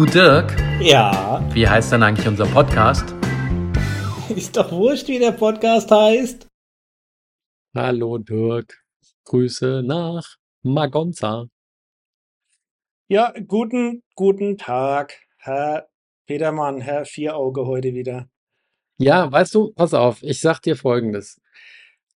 Du Dirk, Ja, wie heißt denn eigentlich unser Podcast? ist doch wurscht, wie der Podcast heißt. Hallo Dirk, Grüße nach Magonza. Ja, guten, guten Tag, Herr Petermann, Herr Vierauge heute wieder. Ja, weißt du, pass auf, ich sag dir Folgendes.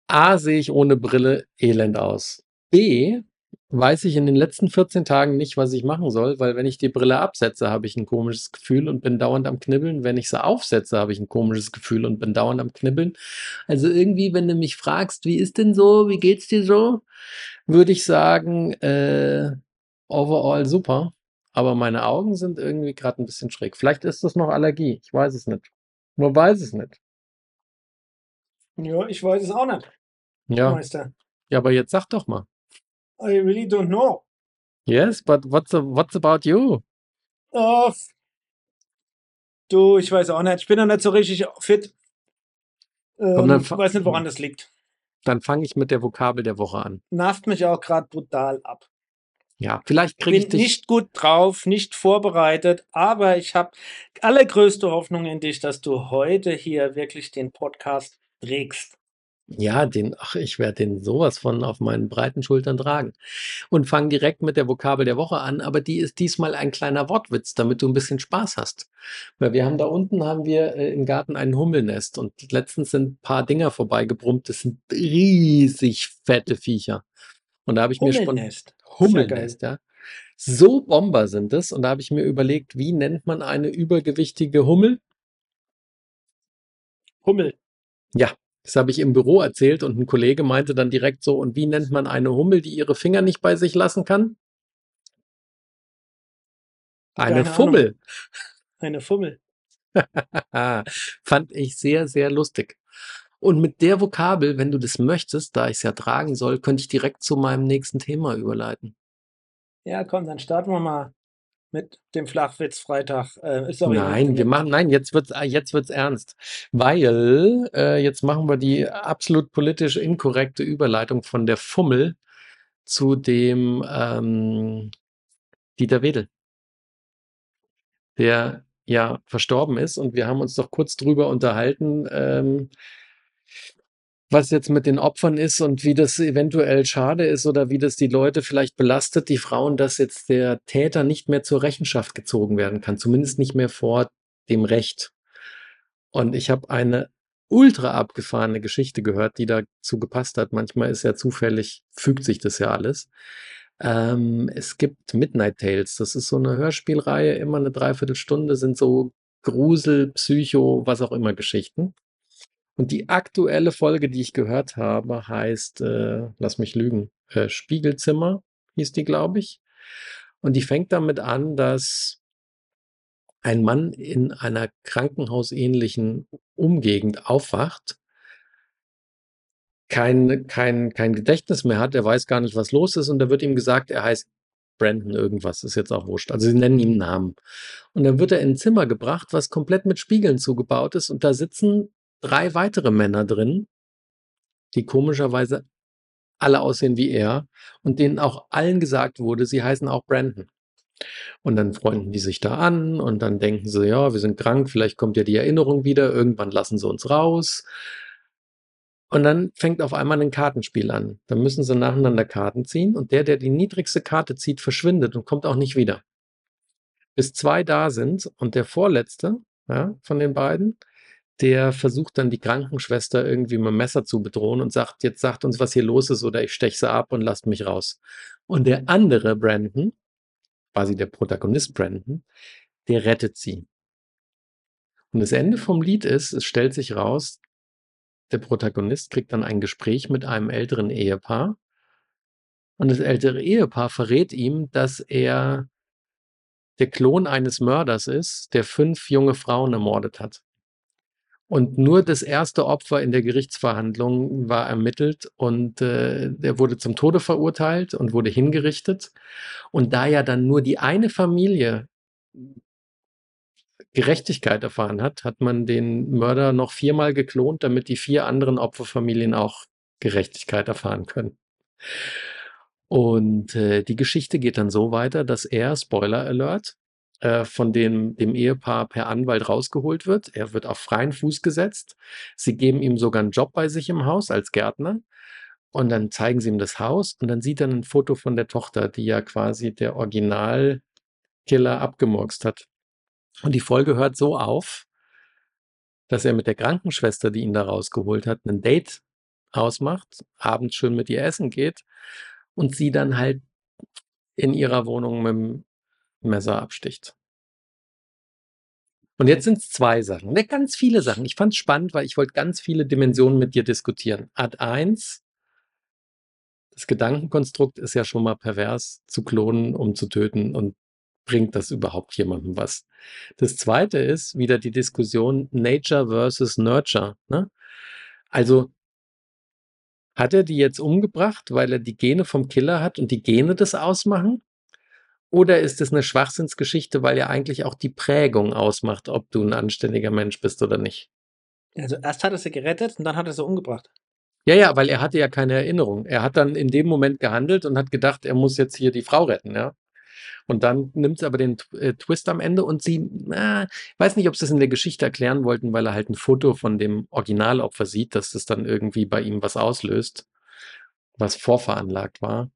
A, sehe ich ohne Brille elend aus. B, weiß ich in den letzten 14 Tagen nicht, was ich machen soll, weil wenn ich die Brille absetze, habe ich ein komisches Gefühl und bin dauernd am Knibbeln. Wenn ich sie aufsetze, habe ich ein komisches Gefühl und bin dauernd am Knibbeln. Also irgendwie, wenn du mich fragst, wie ist denn so, wie geht's dir so, würde ich sagen, äh, overall super. Aber meine Augen sind irgendwie gerade ein bisschen schräg. Vielleicht ist das noch Allergie. Ich weiß es nicht. Man weiß es nicht. Ja, ich weiß es auch nicht, Ja, Meister. ja, aber jetzt sag doch mal. I really don't know. Yes, but what's, what's about you? Oh, du, ich weiß auch nicht. Ich bin noch nicht so richtig fit. Ähm, fa- weiß nicht, woran das liegt. Dann fange ich mit der Vokabel der Woche an. Nervt mich auch gerade brutal ab. Ja, vielleicht kriege ich dich. nicht gut drauf, nicht vorbereitet, aber ich habe allergrößte Hoffnung in dich, dass du heute hier wirklich den Podcast trägst. Ja, den, ach, ich werde den sowas von auf meinen breiten Schultern tragen. Und fange direkt mit der Vokabel der Woche an, aber die ist diesmal ein kleiner Wortwitz, damit du ein bisschen Spaß hast. Weil wir haben da unten, haben wir äh, im Garten ein Hummelnest und letztens sind ein paar Dinger vorbeigebrummt. Das sind riesig fette Viecher. Und da habe ich mir spontan Hummelnest. Hummelnest, ja. So Bomber sind es. Und da habe ich mir überlegt, wie nennt man eine übergewichtige Hummel? Hummel. Ja, das habe ich im Büro erzählt und ein Kollege meinte dann direkt so, und wie nennt man eine Hummel, die ihre Finger nicht bei sich lassen kann? Eine Keine Ahnung. Fummel. Eine Fummel. Fand ich sehr, sehr lustig. Und mit der Vokabel, wenn du das möchtest, da ich es ja tragen soll, könnte ich direkt zu meinem nächsten Thema überleiten. Ja, komm, dann starten wir mal mit dem Flachwitz-Freitag. Äh, sorry, Nein, wir machen, nein, jetzt wird's, äh, jetzt wird's ernst. Weil, äh, jetzt machen wir die absolut politisch inkorrekte Überleitung von der Fummel zu dem ähm, Dieter Wedel, der ja verstorben ist und wir haben uns doch kurz drüber unterhalten, ähm, was jetzt mit den Opfern ist und wie das eventuell schade ist oder wie das die Leute vielleicht belastet, die Frauen, dass jetzt der Täter nicht mehr zur Rechenschaft gezogen werden kann, zumindest nicht mehr vor dem Recht. Und ich habe eine ultra abgefahrene Geschichte gehört, die dazu gepasst hat. Manchmal ist ja zufällig, fügt sich das ja alles. Ähm, es gibt Midnight Tales. Das ist so eine Hörspielreihe, immer eine Dreiviertelstunde, sind so Grusel, Psycho, was auch immer Geschichten. Und die aktuelle Folge, die ich gehört habe, heißt, äh, lass mich lügen, äh, Spiegelzimmer hieß die, glaube ich. Und die fängt damit an, dass ein Mann in einer krankenhausähnlichen Umgegend aufwacht, kein, kein, kein Gedächtnis mehr hat, er weiß gar nicht, was los ist, und da wird ihm gesagt, er heißt Brandon irgendwas, ist jetzt auch wurscht. Also sie nennen ihm Namen. Und dann wird er in ein Zimmer gebracht, was komplett mit Spiegeln zugebaut ist, und da sitzen drei weitere Männer drin, die komischerweise alle aussehen wie er und denen auch allen gesagt wurde, sie heißen auch Brandon. Und dann freunden die sich da an und dann denken sie, ja, wir sind krank, vielleicht kommt ja die Erinnerung wieder, irgendwann lassen sie uns raus. Und dann fängt auf einmal ein Kartenspiel an. Dann müssen sie nacheinander Karten ziehen und der, der die niedrigste Karte zieht, verschwindet und kommt auch nicht wieder. Bis zwei da sind und der vorletzte ja, von den beiden, der versucht dann die Krankenschwester irgendwie mit dem Messer zu bedrohen und sagt, jetzt sagt uns, was hier los ist oder ich stech sie ab und lasst mich raus. Und der andere Brandon, quasi der Protagonist Brandon, der rettet sie. Und das Ende vom Lied ist, es stellt sich raus, der Protagonist kriegt dann ein Gespräch mit einem älteren Ehepaar. Und das ältere Ehepaar verrät ihm, dass er der Klon eines Mörders ist, der fünf junge Frauen ermordet hat. Und nur das erste Opfer in der Gerichtsverhandlung war ermittelt und äh, der wurde zum Tode verurteilt und wurde hingerichtet. Und da ja dann nur die eine Familie Gerechtigkeit erfahren hat, hat man den Mörder noch viermal geklont, damit die vier anderen Opferfamilien auch Gerechtigkeit erfahren können. Und äh, die Geschichte geht dann so weiter, dass er, Spoiler Alert, äh, von dem, dem Ehepaar per Anwalt rausgeholt wird. Er wird auf freien Fuß gesetzt. Sie geben ihm sogar einen Job bei sich im Haus als Gärtner. Und dann zeigen sie ihm das Haus und dann sieht er ein Foto von der Tochter, die ja quasi der Originalkiller abgemurkst hat. Und die Folge hört so auf, dass er mit der Krankenschwester, die ihn da rausgeholt hat, ein Date ausmacht, abends schön mit ihr essen geht und sie dann halt in ihrer Wohnung mit dem Messer absticht. Und jetzt sind es zwei Sachen, ne, ganz viele Sachen. Ich fand es spannend, weil ich wollte ganz viele Dimensionen mit dir diskutieren. Ad 1, das Gedankenkonstrukt ist ja schon mal pervers, zu klonen, um zu töten und bringt das überhaupt jemandem was? Das zweite ist wieder die Diskussion Nature versus Nurture. Ne? Also hat er die jetzt umgebracht, weil er die Gene vom Killer hat und die Gene das ausmachen? Oder ist es eine Schwachsinnsgeschichte, weil ja eigentlich auch die Prägung ausmacht, ob du ein anständiger Mensch bist oder nicht? Also erst hat er sie gerettet und dann hat er sie umgebracht. Ja, ja, weil er hatte ja keine Erinnerung. Er hat dann in dem Moment gehandelt und hat gedacht, er muss jetzt hier die Frau retten, ja. Und dann nimmt sie aber den äh, Twist am Ende und sie, na, weiß nicht, ob sie das in der Geschichte erklären wollten, weil er halt ein Foto von dem Originalopfer sieht, dass das dann irgendwie bei ihm was auslöst, was vorveranlagt war.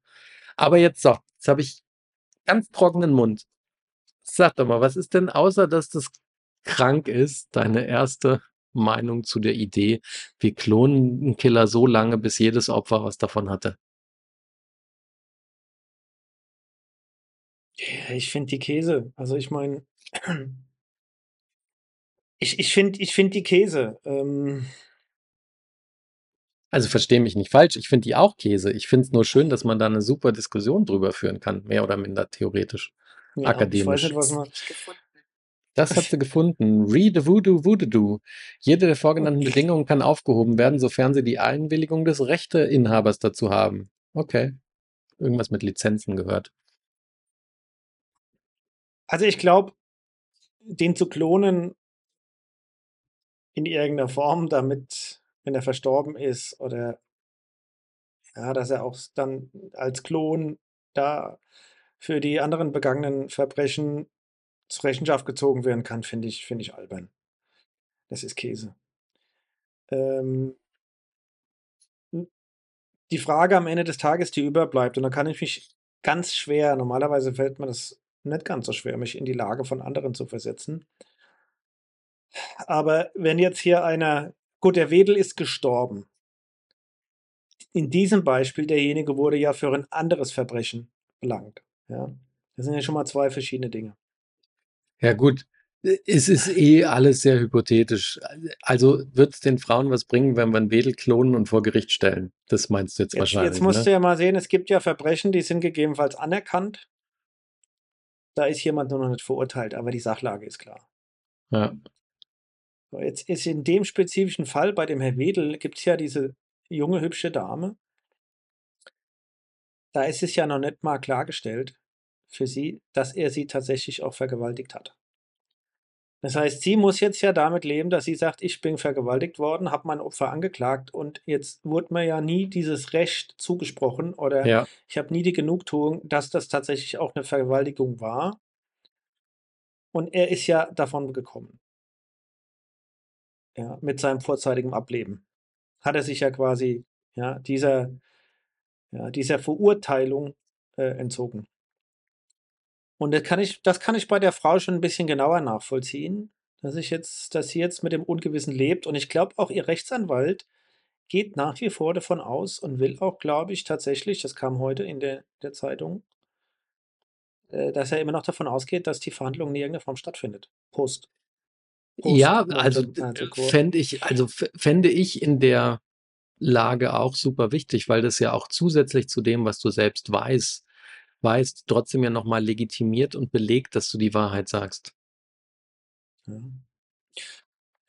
Aber jetzt so, jetzt habe ich ganz trockenen Mund. Sag doch mal, was ist denn, außer dass das krank ist, deine erste Meinung zu der Idee, wir klonen einen Killer so lange, bis jedes Opfer was davon hatte? Ich finde die Käse. Also ich meine, ich, ich finde ich find die Käse. Ähm, Also verstehe mich nicht falsch, ich finde die auch Käse. Ich finde es nur schön, dass man da eine super Diskussion drüber führen kann, mehr oder minder theoretisch, ja, ich weiß akademisch. nicht, was man. Das hat sie gefunden. Read the Voodoo Voodoo. Jede der vorgenannten Okay. Bedingungen kann aufgehoben werden, sofern sie die Einwilligung des Rechteinhabers dazu haben. Okay. Irgendwas mit Lizenzen gehört. Also ich glaube, den zu klonen in irgendeiner Form, damit, wenn er verstorben ist oder ja, dass er auch dann als Klon da für die anderen begangenen Verbrechen zur Rechenschaft gezogen werden kann, finde ich, finde ich albern. Das ist Käse. Ähm, die Frage am Ende des Tages, die überbleibt, und da kann ich mich ganz schwer, normalerweise fällt mir das nicht ganz so schwer, mich in die Lage von anderen zu versetzen. Aber wenn jetzt hier einer, gut, der Wedel ist gestorben. In diesem Beispiel, derjenige wurde ja für ein anderes Verbrechen belangt. Ja, das sind ja schon mal zwei verschiedene Dinge. Ja, gut. Es ist eh alles sehr hypothetisch. Also wird es den Frauen was bringen, wenn wir einen Wedel klonen und vor Gericht stellen? Das meinst du jetzt Jetzt, wahrscheinlich. jetzt musst ne? du ja mal sehen, es gibt ja Verbrechen, die sind gegebenenfalls anerkannt. Da ist jemand nur noch nicht verurteilt, aber die Sachlage ist klar. Ja. Jetzt ist in dem spezifischen Fall bei dem Herr Wedel gibt es ja diese junge, hübsche Dame. Da ist es ja noch nicht mal klargestellt für sie, dass er sie tatsächlich auch vergewaltigt hat. Das heißt, sie muss jetzt ja damit leben, dass sie sagt, ich bin vergewaltigt worden, habe mein Opfer angeklagt und jetzt wurde mir ja nie dieses Recht zugesprochen oder Ja. ich habe nie die Genugtuung, dass das tatsächlich auch eine Vergewaltigung war. Und er ist ja davon gekommen. Ja, mit seinem vorzeitigen Ableben. Hat er sich ja quasi ja, dieser, ja, dieser Verurteilung äh, entzogen. Und das kann, ich, das kann ich bei der Frau schon ein bisschen genauer nachvollziehen, dass ich jetzt, dass sie jetzt mit dem Ungewissen lebt. Und ich glaube auch ihr Rechtsanwalt geht nach wie vor davon aus und will auch, glaube ich, tatsächlich, das kam heute in der, der Zeitung, äh, dass er immer noch davon ausgeht, dass die Verhandlung in irgendeiner Form stattfindet. Post. Post Ja, also 19 Court. fände ich, also fände ich in der Lage auch super wichtig, weil das ja auch zusätzlich zu dem, was du selbst weißt, weißt, trotzdem ja nochmal legitimiert und belegt, dass du die Wahrheit sagst. Ja.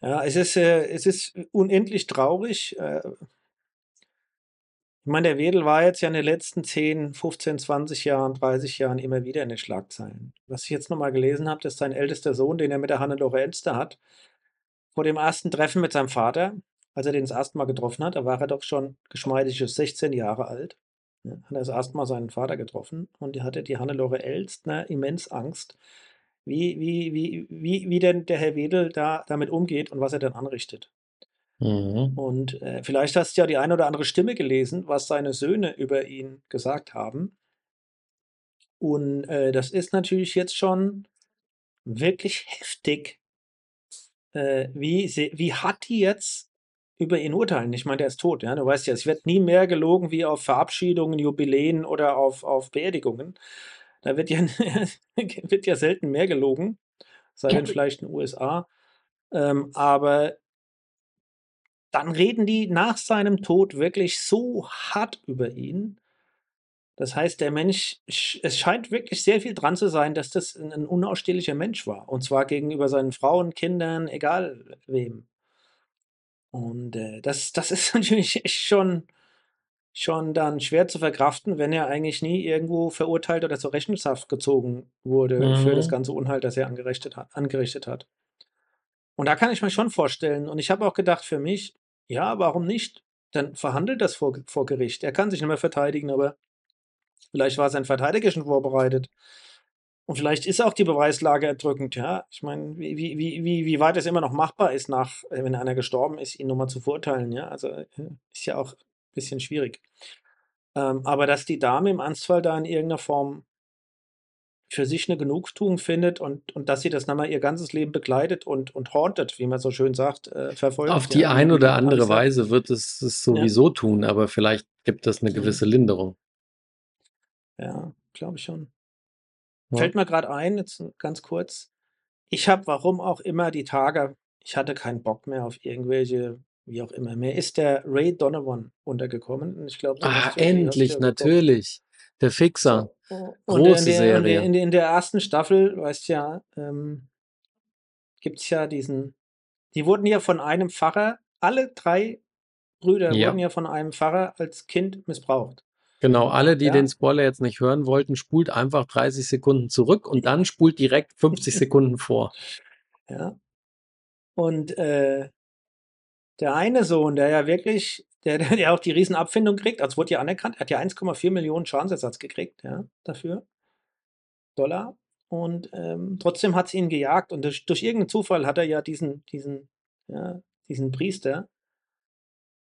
Ja, es ist, äh, es ist unendlich traurig. Äh, ich meine, der Wedel war jetzt ja in den letzten 10, 15, 20 Jahren, 30 Jahren immer wieder in den Schlagzeilen. Was ich jetzt nochmal gelesen habe, ist sein ältester Sohn, den er mit der Hannelore Elster hat, vor dem ersten Treffen mit seinem Vater, als er den das erste Mal getroffen hat, da war er doch schon geschmeidige 16 Jahre alt, ja, hat er das erste Mal seinen Vater getroffen und die hatte die Hannelore Elstner immens Angst, wie, wie, wie, wie, wie denn der Herr Wedel da damit umgeht und was er dann anrichtet. Mhm. Und äh, vielleicht hast du ja die eine oder andere Stimme gelesen, was seine Söhne über ihn gesagt haben. Und äh, das ist natürlich jetzt schon wirklich heftig, äh, wie, wie hart die jetzt über ihn urteilen. Ich meine, der ist tot, ja. Du weißt ja, es wird nie mehr gelogen wie auf Verabschiedungen, Jubiläen oder auf, auf Beerdigungen. Da wird ja, wird ja selten mehr gelogen, sei denn vielleicht in den USA. Ähm, aber dann reden die nach seinem Tod wirklich so hart über ihn. Das heißt, der Mensch, es scheint wirklich sehr viel dran zu sein, dass das ein unausstehlicher Mensch war. Und zwar gegenüber seinen Frauen, Kindern, egal wem. Und äh, das, das ist natürlich schon, schon dann schwer zu verkraften, wenn er eigentlich nie irgendwo verurteilt oder zur Rechenschaft gezogen wurde mhm. für das mhm. ganze Unheil, das er angerichtet hat, angerichtet hat. Und da kann ich mir schon vorstellen, und ich habe auch gedacht für mich, ja, warum nicht? Dann verhandelt das vor, vor Gericht. Er kann sich nicht mehr verteidigen, aber vielleicht war sein Verteidiger schon vorbereitet. Und vielleicht ist auch die Beweislage erdrückend, ja. Ich meine, wie, wie, wie, wie weit es immer noch machbar ist, nach, äh, wenn einer gestorben ist, ihn nochmal zu verurteilen, ja. Also äh, ist ja auch ein bisschen schwierig. Ähm, aber dass die Dame im Ernstfall da in irgendeiner Form für sich eine Genugtuung findet und, und dass sie das nochmal ihr ganzes Leben begleitet und, und hauntet, wie man so schön sagt, äh, verfolgt. Auf die ja, eine oder andere Weise wird es es sowieso ja. tun, aber vielleicht gibt es eine gewisse Linderung. Ja, glaube ich schon. Ja. Fällt mir gerade ein, jetzt ganz kurz. Ich habe, warum auch immer, die Tage, ich hatte keinen Bock mehr auf irgendwelche, wie auch immer. Mir ist der Ray Donovan untergekommen. Ich glaube, ah, endlich, natürlich. Der Fixer. So. Große in der, Serie. In der, in der, ersten Staffel, weißt du ja, ähm, gibt es ja diesen. Die wurden ja von einem Pfarrer, alle drei Brüder ja. wurden ja von einem Pfarrer als Kind missbraucht. Genau, alle, die ja. den Spoiler jetzt nicht hören wollten, spult einfach 30 Sekunden zurück und dann spult direkt 50 Sekunden vor. Ja. Und äh, der eine Sohn, der ja wirklich, der, der auch die Riesenabfindung kriegt, als wurde ja anerkannt, hat ja 1,4 Millionen Schadensersatz gekriegt, ja, dafür. Dollar. Und ähm, trotzdem hat es ihn gejagt und durch, durch, irgendeinen Zufall hat er ja diesen, diesen, ja, diesen Priester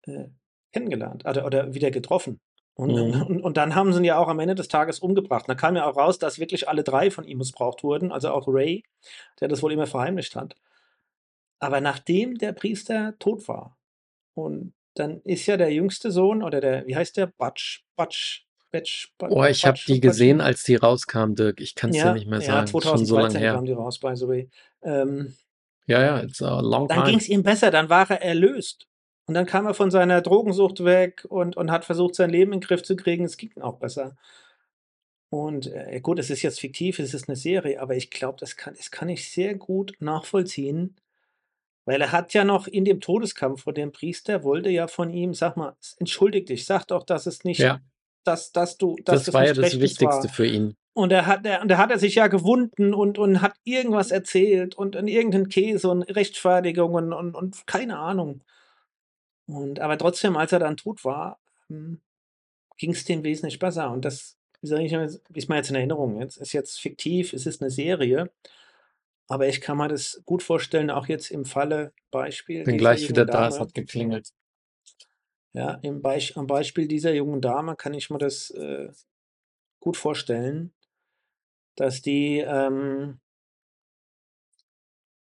äh, kennengelernt oder, oder wieder getroffen. Und, mhm. und, und, dann haben sie ihn ja auch am Ende des Tages umgebracht. Da kam ja auch raus, dass wirklich alle drei von ihm missbraucht wurden, also auch Ray, der das wohl immer verheimlicht hat. Aber nachdem der Priester tot war, und dann ist ja der jüngste Sohn, oder der, wie heißt der? Batsch, Batsch, Batsch, Batsch Oh, ich habe die gesehen, als die rauskam, Dirk. Ich kann es ja, ja, nicht mehr sagen. Ja, 2013 Schon so lange her. kam die raus, by the way. Ähm, ja, ja, it's a long Dann ging es ihm besser, dann war er erlöst. Und dann kam er von seiner Drogensucht weg und, und hat versucht, sein Leben in den Griff zu kriegen. Es ging ihm auch besser. Und äh, gut, es ist jetzt fiktiv, es ist eine Serie, aber ich glaube, das kann, das kann ich sehr gut nachvollziehen, weil er hat ja noch in dem Todeskampf vor dem Priester, wollte ja von ihm, sag mal, entschuldig dich, sag doch, dass es nicht, ja. dass, dass du, dass das, das war ja das Wichtigste war. für ihn. Und er hat, er, und er hat er sich ja gewunden und, und hat irgendwas erzählt und in irgendeinen Käse und Rechtfertigungen und, und keine Ahnung. Und aber trotzdem, als er dann tot war, hm, ging es dem wesentlich besser. Und das ich, ist mir jetzt in Erinnerung. Jetzt ist jetzt fiktiv, es ist eine Serie. Aber ich kann mir das gut vorstellen, auch jetzt im Falle Beispiel. Bin gleich wieder Dame, da, es hat geklingelt. Ja, im Be am Beispiel dieser jungen Dame kann ich mir das äh, gut vorstellen, dass die ähm,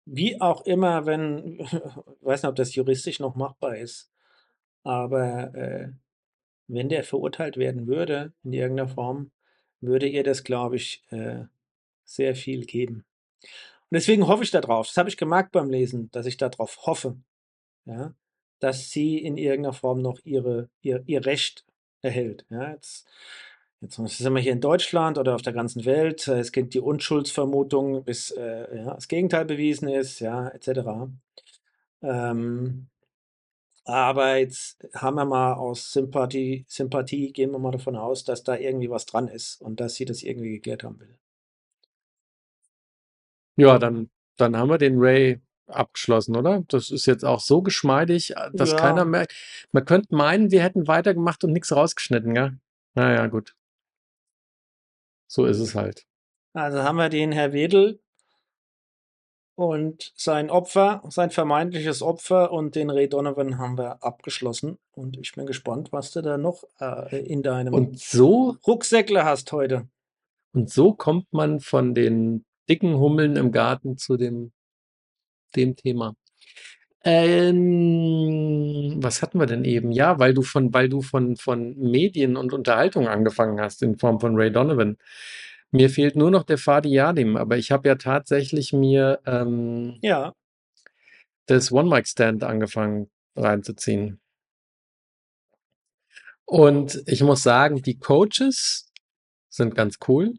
wie auch immer, wenn, ich weiß nicht, ob das juristisch noch machbar ist, aber äh, wenn der verurteilt werden würde in irgendeiner Form, würde ihr das, glaube ich, äh, sehr viel geben. Und deswegen hoffe ich darauf, das habe ich gemerkt beim Lesen, dass ich darauf hoffe, ja, dass sie in irgendeiner Form noch ihre, ihr, ihr Recht erhält. Ja, jetzt Jetzt sind wir hier in Deutschland oder auf der ganzen Welt. Es gibt die Unschuldsvermutung, bis äh, ja, das Gegenteil bewiesen ist, ja, etc. Ähm, aber jetzt haben wir mal aus Sympathie, Sympathie, gehen wir mal davon aus, dass da irgendwie was dran ist und dass sie das irgendwie geklärt haben will. Ja, dann, dann haben wir den Ray abgeschlossen, oder? Das ist jetzt auch so geschmeidig, dass ja. keiner merkt. Man könnte meinen, wir hätten weitergemacht und nichts rausgeschnitten, ja? Naja, gut. So ist es halt. Also haben wir den Herr Wedel Und sein Opfer, sein vermeintliches Opfer und den Ray Donovan haben wir abgeschlossen. Und ich bin gespannt, was du da noch äh, in deinem Und so, Rucksäckle hast heute. und so kommt man von den dicken Hummeln im Garten zu dem, dem Thema. Ähm, was hatten wir denn eben? Ja, weil du von, weil du von, von Medien und Unterhaltung angefangen hast in Form von Ray Donovan. Mir fehlt nur noch der Fadi Yadim, aber ich habe ja tatsächlich mir ähm, Ja, das One-Mic-Stand angefangen reinzuziehen. Und ich muss sagen, die Coaches sind ganz cool.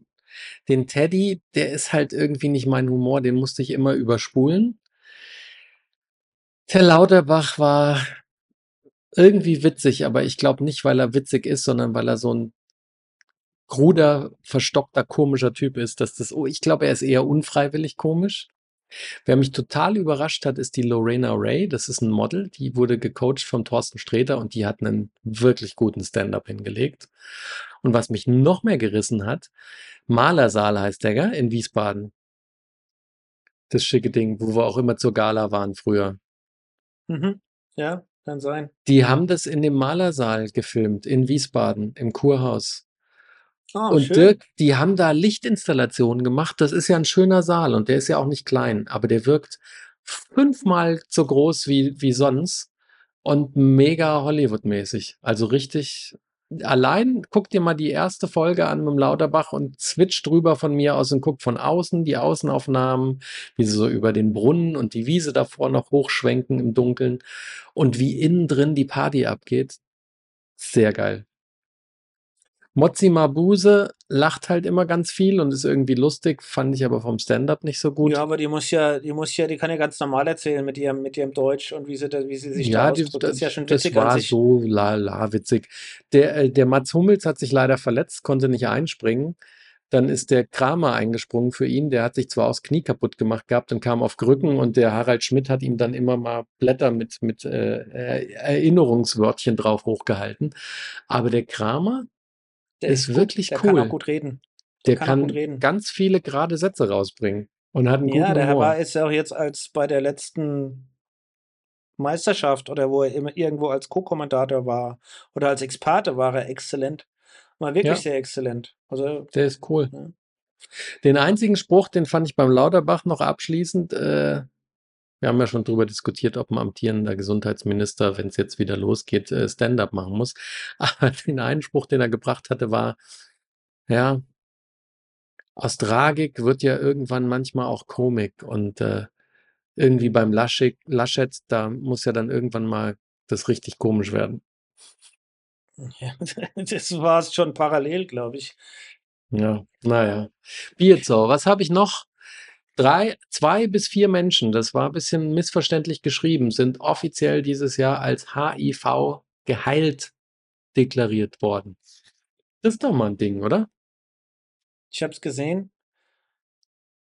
Den Teddy, der ist halt irgendwie nicht mein Humor, den musste ich immer überspulen. Der Lauterbach war irgendwie witzig, aber ich glaube nicht, weil er witzig ist, sondern weil er so ein kruder, verstockter, komischer Typ ist. Dass das, oh, ich glaube, er ist eher unfreiwillig komisch. Wer mich total überrascht hat, ist die Lorena Ray. Das ist ein Model, die wurde gecoacht vom Thorsten Sträter und die hat einen wirklich guten Stand-up hingelegt. Und was mich noch mehr gerissen hat, Malersaal heißt der, gell? in Wiesbaden. Das schicke Ding, wo wir auch immer zur Gala waren früher. mhm. ja, kann sein. Die haben das in dem Malersaal gefilmt, in Wiesbaden, im Kurhaus. Ah, Und schön. Dirk, die haben da Lichtinstallationen gemacht. Das ist ja ein schöner Saal und der ist ja auch nicht klein, aber der wirkt fünfmal so groß wie, wie sonst und mega Hollywood-mäßig. Also richtig. Allein guck dir mal die erste Folge an mit dem Lauterbach und switch drüber von mir aus und guck von außen die Außenaufnahmen, wie sie so über den Brunnen und die Wiese davor noch hochschwenken im Dunkeln und wie innen drin die Party abgeht. Sehr geil. Mozzi Mabuse lacht halt immer ganz viel und ist irgendwie lustig, fand ich aber vom Stand-up nicht so gut. Ja, aber die muss ja, die muss ja, die kann ja ganz normal erzählen mit ihrem, mit ihrem Deutsch und wie sie, da, wie sie sich da Ja, die, ausdrückt. Das ist ja schon das witzig an war so la la witzig. Der, äh, der Mats Hummels hat sich leider verletzt, konnte nicht einspringen. Dann ist der Kramer eingesprungen für ihn. Der hat sich zwar aus Knie kaputt gemacht gehabt und kam auf Krücken und der Harald Schmidt hat ihm dann immer mal Blätter mit, mit äh, äh, Erinnerungswörtchen drauf hochgehalten. Aber der Kramer, Der ist gut, wirklich der kann cool. auch gut reden. der kann auch kann gut reden. ganz viele gerade Sätze rausbringen und hat einen Ja, guten der Humor. war ist ja auch jetzt als bei der letzten Meisterschaft oder wo er immer irgendwo als Co-Kommentator war oder als Experte war er exzellent. War wirklich Ja. sehr exzellent. Also Der ist cool. Ja. Den einzigen Spruch, den fand ich beim Lauterbach noch abschließend. Äh, wir haben ja schon drüber diskutiert, ob ein amtierender Gesundheitsminister, wenn es jetzt wieder losgeht, äh, Stand-up machen muss. Aber den einen Spruch, den er gebracht hatte, war, ja, aus Tragik wird ja irgendwann manchmal auch Komik. Und äh, irgendwie beim Laschet, Laschet, da muss ja dann irgendwann mal das richtig komisch werden. ja, das war es schon parallel, glaube ich. Ja, naja. Bierzau, was habe ich noch? Drei, zwei bis vier Menschen, das war ein bisschen missverständlich geschrieben, sind offiziell dieses Jahr als HIV geheilt deklariert worden. Das ist doch mal ein Ding, oder? Ich habe es gesehen.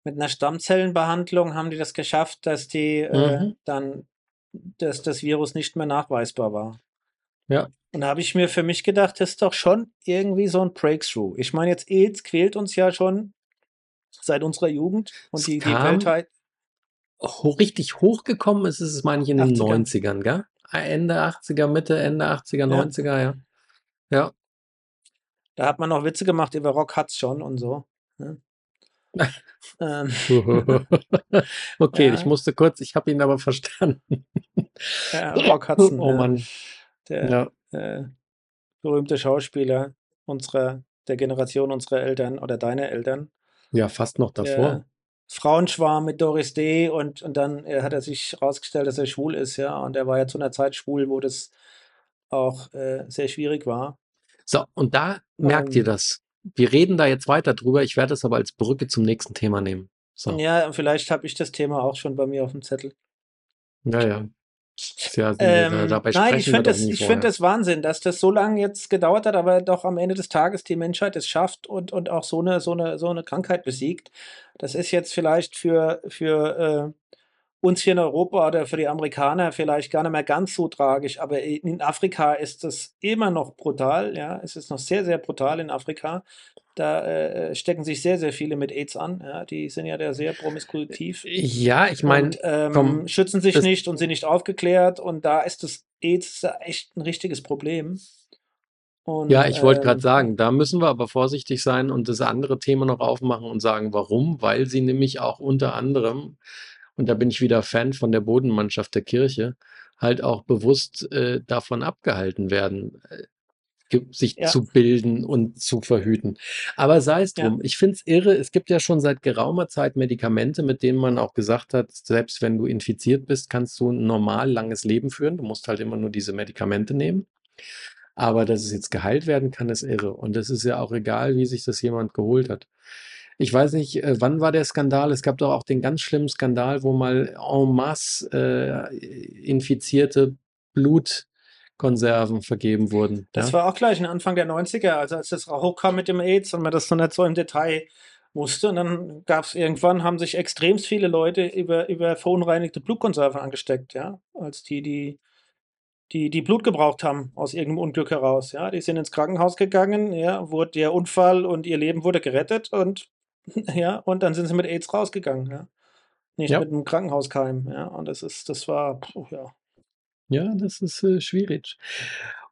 Mit einer Stammzellenbehandlung haben die das geschafft, dass die äh, Mhm. dann, dass das Virus nicht mehr nachweisbar war. Ja. Und da habe ich mir für mich gedacht, das ist doch schon irgendwie so ein Breakthrough. Ich meine, jetzt AIDS quält uns ja schon seit unserer Jugend und Es die, die Weltheit. ho richtig hochgekommen ist es, meine ich, in den 80ern. 90ern, gell? Ende 80er, Mitte, Ende 80er, Ja. 90er, ja. Ja. Da hat man noch Witze gemacht über Rock hat's schon und so. Ne? ähm, okay, Ja. ich musste kurz, ich habe ihn aber verstanden. ja, Rock Hudson, Oh ja, Mann. der Ja. äh, berühmte Schauspieler unserer, der Generation unserer Eltern oder deiner Eltern. Ja, fast noch davor. Der Frauenschwarm mit Doris Day und, und dann äh, hat er sich herausgestellt, dass er schwul ist, ja. Und er war ja zu einer Zeit schwul, wo das auch äh, sehr schwierig war. So, und da merkt ihr Ähm. das. Wir reden da jetzt weiter drüber. Ich werde es aber als Brücke zum nächsten Thema nehmen. So, Ja, und vielleicht habe ich das Thema auch schon bei mir auf dem Zettel. ja, ja. Ähm, dabei nein, ich finde das, ich find das Wahnsinn, dass das so lange jetzt gedauert hat, aber doch am Ende des Tages die Menschheit es schafft und, und auch so eine, so, eine, so eine Krankheit besiegt. Das ist jetzt vielleicht für, für äh, uns hier in Europa oder für die Amerikaner vielleicht gar nicht mehr ganz so tragisch, aber in Afrika ist das immer noch brutal, ja, es ist noch sehr, sehr brutal in Afrika. Da äh, stecken sich sehr, sehr viele mit AIDS an. Ja, die sind ja da sehr promiskuitiv. Ja, ich meine, ähm, schützen sich nicht und sind nicht aufgeklärt. Und da ist das AIDS echt ein richtiges Problem. Und, Ja, ich wollte gerade ähm, sagen, da müssen wir aber vorsichtig sein und das andere Thema noch aufmachen und sagen, warum? Weil sie nämlich auch unter anderem, und da bin ich wieder Fan von der Bodenmannschaft der Kirche, halt auch bewusst äh, davon abgehalten werden, äh, sich Ja. zu bilden und zu verhüten. Aber sei es Ja. drum, ich finde es irre, es gibt ja schon seit geraumer Zeit Medikamente, mit denen man auch gesagt hat, selbst wenn du infiziert bist, kannst du ein normal langes Leben führen. Du musst halt immer nur diese Medikamente nehmen. Aber dass es jetzt geheilt werden kann, ist irre. Und es ist ja auch egal, wie sich das jemand geholt hat. Ich weiß nicht, äh, wann war der Skandal? Es gab doch auch den ganz schlimmen Skandal, wo mal en masse äh, infizierte Blutkonserven vergeben wurden. Das ja? war auch gleich Anfang der 90er, also als das hochkam mit dem AIDS und man das so nicht so im Detail wusste. Und dann gab es irgendwann, haben sich extrem viele Leute über, über verunreinigte Blutkonserven angesteckt, ja, als die, die, die, die Blut gebraucht haben aus irgendeinem Unglück heraus. Ja, die sind ins Krankenhaus gegangen, ja, wurde der Unfall und ihr Leben wurde gerettet und ja, und dann sind sie mit AIDS rausgegangen, ja. Nicht Ja. mit einem Krankenhauskeim, ja. Und das ist, das war, puh, ja. Ja, das ist äh, schwierig.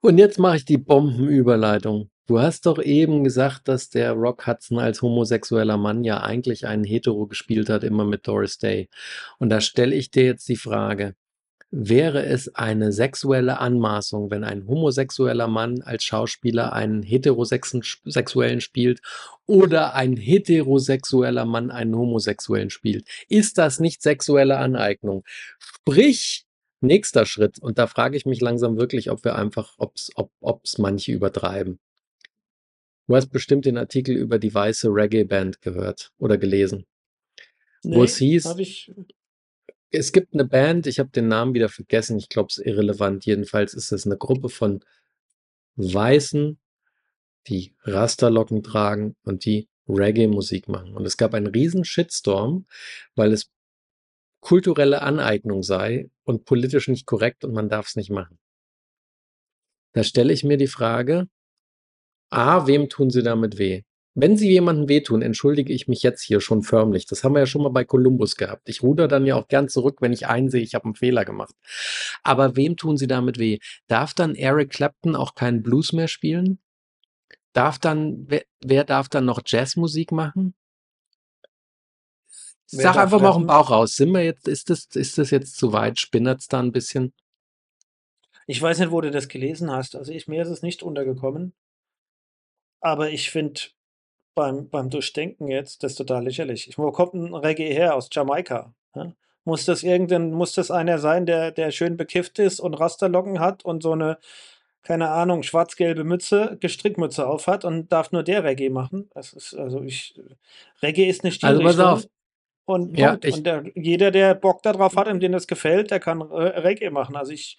Und jetzt mache ich die Bombenüberleitung. Du hast doch eben gesagt, dass der Rock Hudson als homosexueller Mann ja eigentlich einen Hetero gespielt hat, immer mit Doris Day. Und da stelle ich dir jetzt die Frage, wäre es eine sexuelle Anmaßung, wenn ein homosexueller Mann als Schauspieler einen heterosexuellen spielt oder ein heterosexueller Mann einen homosexuellen spielt? Ist das nicht sexuelle Aneignung? Sprich, Nächster Schritt, und da frage ich mich langsam wirklich, ob wir einfach, ob's, ob es manche übertreiben. Du hast bestimmt den Artikel über die weiße Reggae-Band gehört oder gelesen. Wo es hieß- ich, Es gibt eine Band, ich habe den Namen wieder vergessen, ich glaube, es ist irrelevant. Jedenfalls ist es eine Gruppe von Weißen, die Rasterlocken tragen und die Reggae-Musik machen. Und es gab einen riesen Shitstorm, weil es kulturelle Aneignung sei und politisch nicht korrekt und man darf es nicht machen. Da stelle ich mir die Frage, A, wem tun sie damit weh? Wenn sie jemandem wehtun, entschuldige ich mich jetzt hier schon förmlich. Das haben wir ja schon mal bei Columbus gehabt. Ich ruder dann ja auch gern zurück, wenn ich einsehe, ich habe einen Fehler gemacht. Aber wem tun sie damit weh? Darf dann Eric Clapton auch keinen Blues mehr spielen? Darf dann, wer, wer darf dann noch Jazzmusik machen? Sag einfach mal dem rappen? Bauch raus. Sind wir jetzt, ist das, ist das jetzt zu weit? Spinnert's da ein bisschen? Ich weiß nicht, wo du das gelesen hast. Also ich, mir ist es nicht untergekommen. Aber ich finde beim, beim Durchdenken jetzt das total lächerlich. Ich, wo kommt ein Reggae her? Aus Jamaika. Ja? Muss das irgendein, muss das einer sein, der, der schön bekifft ist und Rasterlocken hat und so eine, keine Ahnung, schwarz-gelbe Mütze, Gestrickmütze auf hat und darf nur der Reggae machen? Das ist, also ich, Reggae ist eine Also pass auf. Und, Ja, ich- und der, jeder, der Bock darauf hat und dem das gefällt, der kann äh, Reggae machen. Also ich.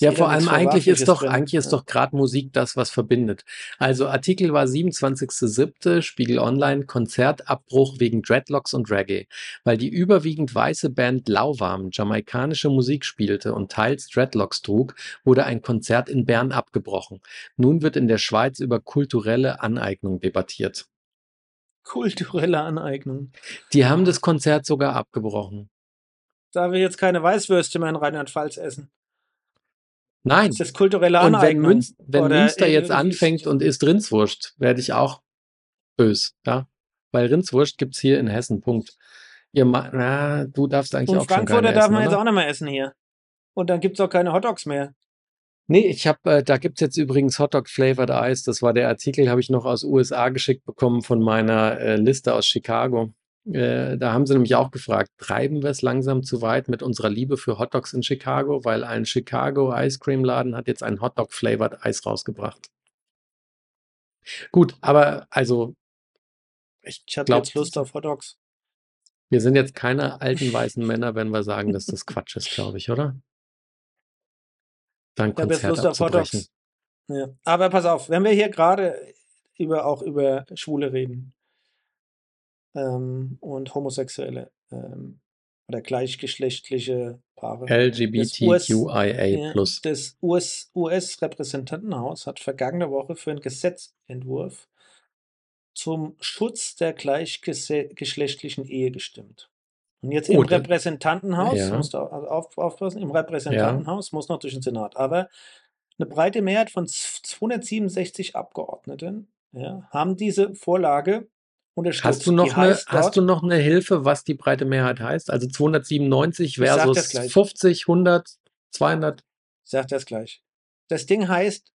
Ja, vor allem eigentlich ist doch, drin. eigentlich ist doch gerade Musik das, was verbindet. Also Artikel war 27.07. Spiegel Online, Konzertabbruch wegen Dreadlocks und Reggae. Weil die überwiegend weiße Band Lauwarm jamaikanische Musik spielte und teils Dreadlocks trug, wurde ein Konzert in Bern abgebrochen. Nun wird in der Schweiz über kulturelle Aneignung debattiert. Kulturelle Aneignung. Die haben das Konzert sogar abgebrochen. Da wir jetzt keine Weißwürste mehr in Rheinland-Pfalz essen. Nein. Ist das kulturelle Und wenn, Aneignung? Münz, wenn Münster jetzt anfängt und isst Rindswurst, werde ich auch bös, ja. Weil Rindswurst gibt's hier in Hessen, Punkt. Ihr ma na, du darfst eigentlich Und auch schon Frankfurter keine darf essen, man jetzt oder? auch nicht mehr essen hier. Und dann gibt es auch keine Hotdogs mehr. Nee, ich habe, äh, da gibt's jetzt übrigens Hotdog Flavored Ice. Das war der Artikel, habe ich noch aus USA geschickt bekommen von meiner äh, Liste aus Chicago. Äh, da haben sie nämlich auch gefragt, treiben wir es langsam zu weit mit unserer Liebe für Hotdogs in Chicago, weil ein Chicago Ice Cream Laden hat jetzt ein Hotdog Flavored Eis rausgebracht. Gut, aber also ich Ich habe glaube, jetzt Lust auf Hotdogs. wir sind jetzt keine alten weißen Männer, wenn wir sagen, dass das Quatsch ist, glaube ich, oder? Dann Konzert Lust abzubrechen. Ja. Aber pass auf, wenn wir hier gerade über, auch über Schwule reden ähm, und Homosexuelle ähm, oder gleichgeschlechtliche Paare. LGBTQIA+. Ja, das US US-Repräsentantenhaus hat vergangene Woche für einen Gesetzentwurf zum Schutz der gleichgeschlechtlichen Ehe gestimmt. Und jetzt im Oh, da Repräsentantenhaus, ja, musst du au- auf, aufpassen, im ja. Repräsentantenhaus muss noch durch den Senat. Aber eine breite Mehrheit von z- 267 Abgeordneten ja, haben diese Vorlage Hast du unterstützt. Noch eine, hast du dort, noch eine Hilfe, was die breite Mehrheit heißt? Also 297 ich sag das versus gleich, 50, 100, 200. ich sag das gleich. Das Ding heißt,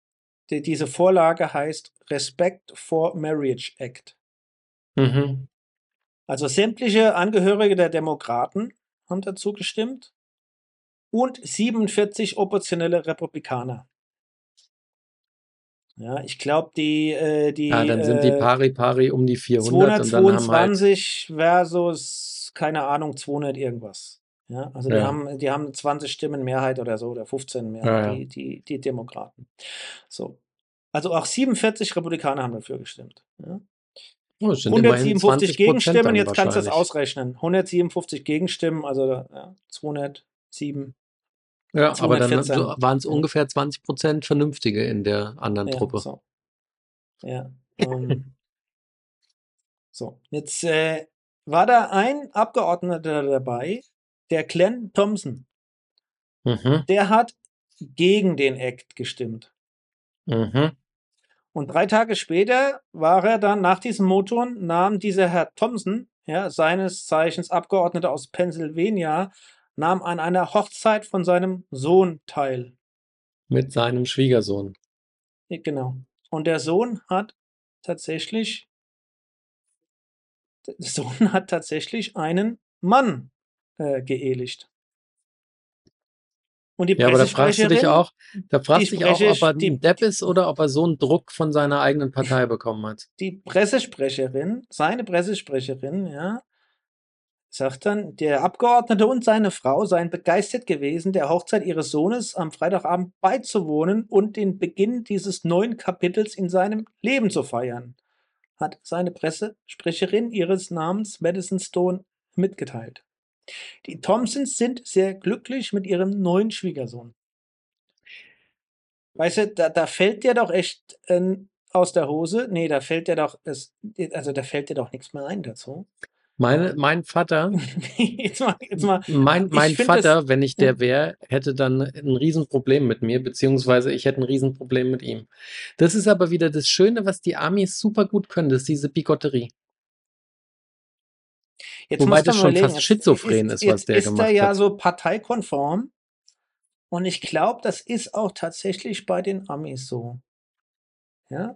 die, diese Vorlage heißt Respect for Marriage Act. Mhm. Also sämtliche Angehörige der Demokraten haben dazu gestimmt und 47 oppositionelle Republikaner. Ja, ich glaube, die, äh, Ja, die dann sind die äh, pari pari um die 400 und dann haben halt, 222 versus, keine Ahnung, 200 irgendwas. Ja, also die ja, haben, die haben 20 Stimmen Mehrheit oder so, oder 15 ja, Mehrheit, ja. die, die, die Demokraten. So. Also auch 47 Republikaner haben dafür gestimmt. Ja. Immerhin 157 20 Prozent Gegenstimmen, jetzt kannst du es wahrscheinlich. ausrechnen. 157 Gegenstimmen, also ja, 207, Ja, aber dann 214. waren es ungefähr 20 Prozent Vernünftige in der anderen ja, Truppe. so. Ja. Ähm, so. Jetzt äh, war da ein Abgeordneter dabei, der Glenn Thompson. Mhm, Der hat gegen den Act gestimmt. mhm. Und drei Tage später war er dann, nach diesem Moton, nahm dieser Herr Thompson, ja, seines Zeichens Abgeordneter aus Pennsylvania, nahm an einer Hochzeit von seinem Sohn teil. Mit seinem Schwiegersohn. Genau. Und der Sohn hat tatsächlich, der Sohn hat tatsächlich einen Mann äh, geehelicht. Und die Ja, aber da fragst du dich auch, da fragst du dich auch, ob er die, ein Depp ist oder ob er so einen Druck von seiner eigenen Partei bekommen hat. die Pressesprecherin, seine Pressesprecherin, ja, sagt dann, der Abgeordnete und seine Frau seien begeistert gewesen, der Hochzeit ihres Sohnes am Freitagabend beizuwohnen und den Beginn dieses neuen Kapitels in seinem Leben zu feiern, hat seine Pressesprecherin ihres Namens Madison Stone mitgeteilt. Die Thompsons sind sehr glücklich mit ihrem neuen Schwiegersohn. Weißt du, da, da fällt dir doch echt ähm, aus der Hose. Nee, da fällt dir doch, das, also da fällt dir doch nichts mehr ein dazu. Meine, mein Vater, jetzt mal, jetzt mal, mein, mein finde das, Vater, wenn ich der wäre, hätte dann ein Riesenproblem mit mir, beziehungsweise ich hätte ein Riesenproblem mit ihm. Das ist aber wieder das Schöne, was die Amis super gut können, das ist diese Bigotterie. Jetzt Wobei das schon überlegen, fast schizophren ist, ist, was der ist er gemacht ja hat. so parteikonform und ich glaube, das ist auch tatsächlich bei den Amis so. Ja,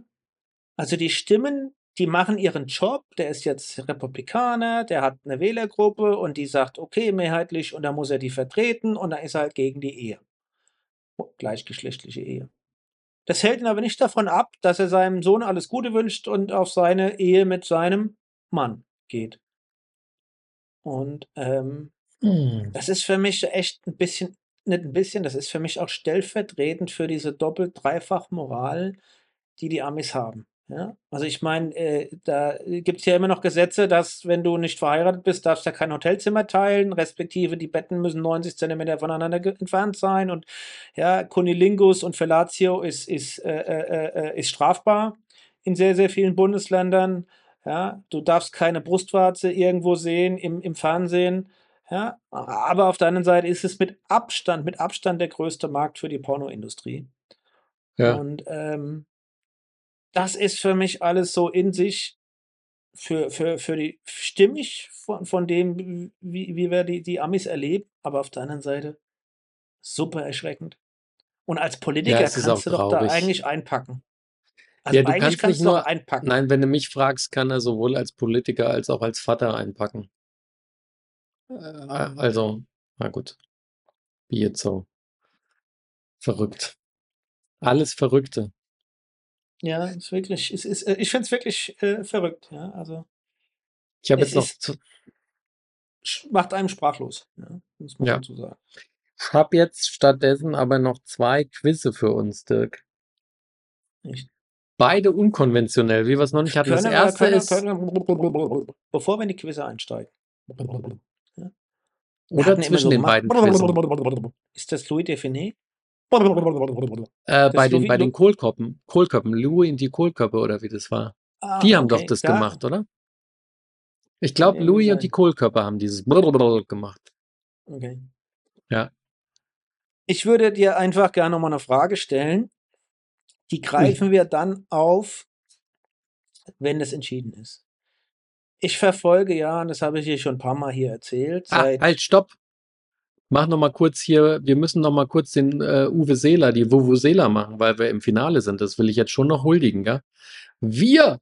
also die Stimmen, die machen ihren Job, der ist jetzt Republikaner, der hat eine Wählergruppe und die sagt, okay, mehrheitlich, und dann muss er die vertreten und dann ist er halt gegen die Ehe, gleichgeschlechtliche Ehe. Das hält ihn aber nicht davon ab, dass er seinem Sohn alles Gute wünscht und auf seine Ehe mit seinem Mann geht. Und ähm, Hm. das ist für mich echt ein bisschen, nicht ein bisschen, das ist für mich auch stellvertretend für diese Doppel-Dreifach-Moral, die die Amis haben. Ja? Also ich meine, äh, da gibt es ja immer noch Gesetze, dass wenn du nicht verheiratet bist, darfst du ja kein Hotelzimmer teilen, respektive die Betten müssen 90 Zentimeter voneinander entfernt sein und ja, Cunnilingus und Fellatio ist, ist, äh, äh, äh, ist strafbar in sehr, sehr vielen Bundesländern. Ja, du darfst keine Brustwarze irgendwo sehen im, im Fernsehen. Ja, aber auf der anderen Seite ist es mit Abstand, mit Abstand der größte Markt für die Pornoindustrie. Ja. Und ähm, das ist für mich alles so in sich für, für, für die stimmig von, von dem, wie, wie wir die, die Amis erleben, aber auf der anderen Seite super erschreckend. Und als Ja, Politiker auch kannst du doch da eigentlich einpacken. Also Ja, du eigentlich kannst nicht nur, einpacken. nein, wenn du mich fragst, kann er sowohl als Politiker als auch als Vater einpacken. Äh, Also, na gut, wie jetzt so. Verrückt. Alles Verrückte. Ja, ist wirklich, es ist, äh, ich finde es wirklich äh, verrückt. Ja, also Ich habe jetzt noch, ist, zu, macht einem sprachlos. Ja, muss man ja, dazu sagen. ich habe jetzt stattdessen aber noch zwei Quizze für uns, Dirk. Nicht. Beide unkonventionell, wie wir es noch nicht hatten. Das erste können, ist, können bevor wir in die Quizze einsteigen. Ja, oder zwischen so den beiden Quizzen. Ist das Louis Define? Äh, bei den, Louis, bei den Kohlköppen. Kohlköppen. Louis und die Kohlköppe oder wie das war. Ah, Die haben doch okay, das da gemacht, oder? Ich glaube, Louis und die. Kohlkörper haben dieses gemacht. Okay. Ja. Ich würde dir einfach gerne noch mal 'ne Frage stellen. Die Ui. greifen wir dann auf, wenn es entschieden ist. Ich verfolge ja, und das habe ich dir schon 'n paar Mal hier erzählt, Ah, halt, stopp. Mach noch mal kurz hier wir müssen noch mal kurz den, äh, Uwe Seeler, die Vuvuzela machen, weil wir im Finale sind. Das will ich jetzt schon noch huldigen, gell? Wir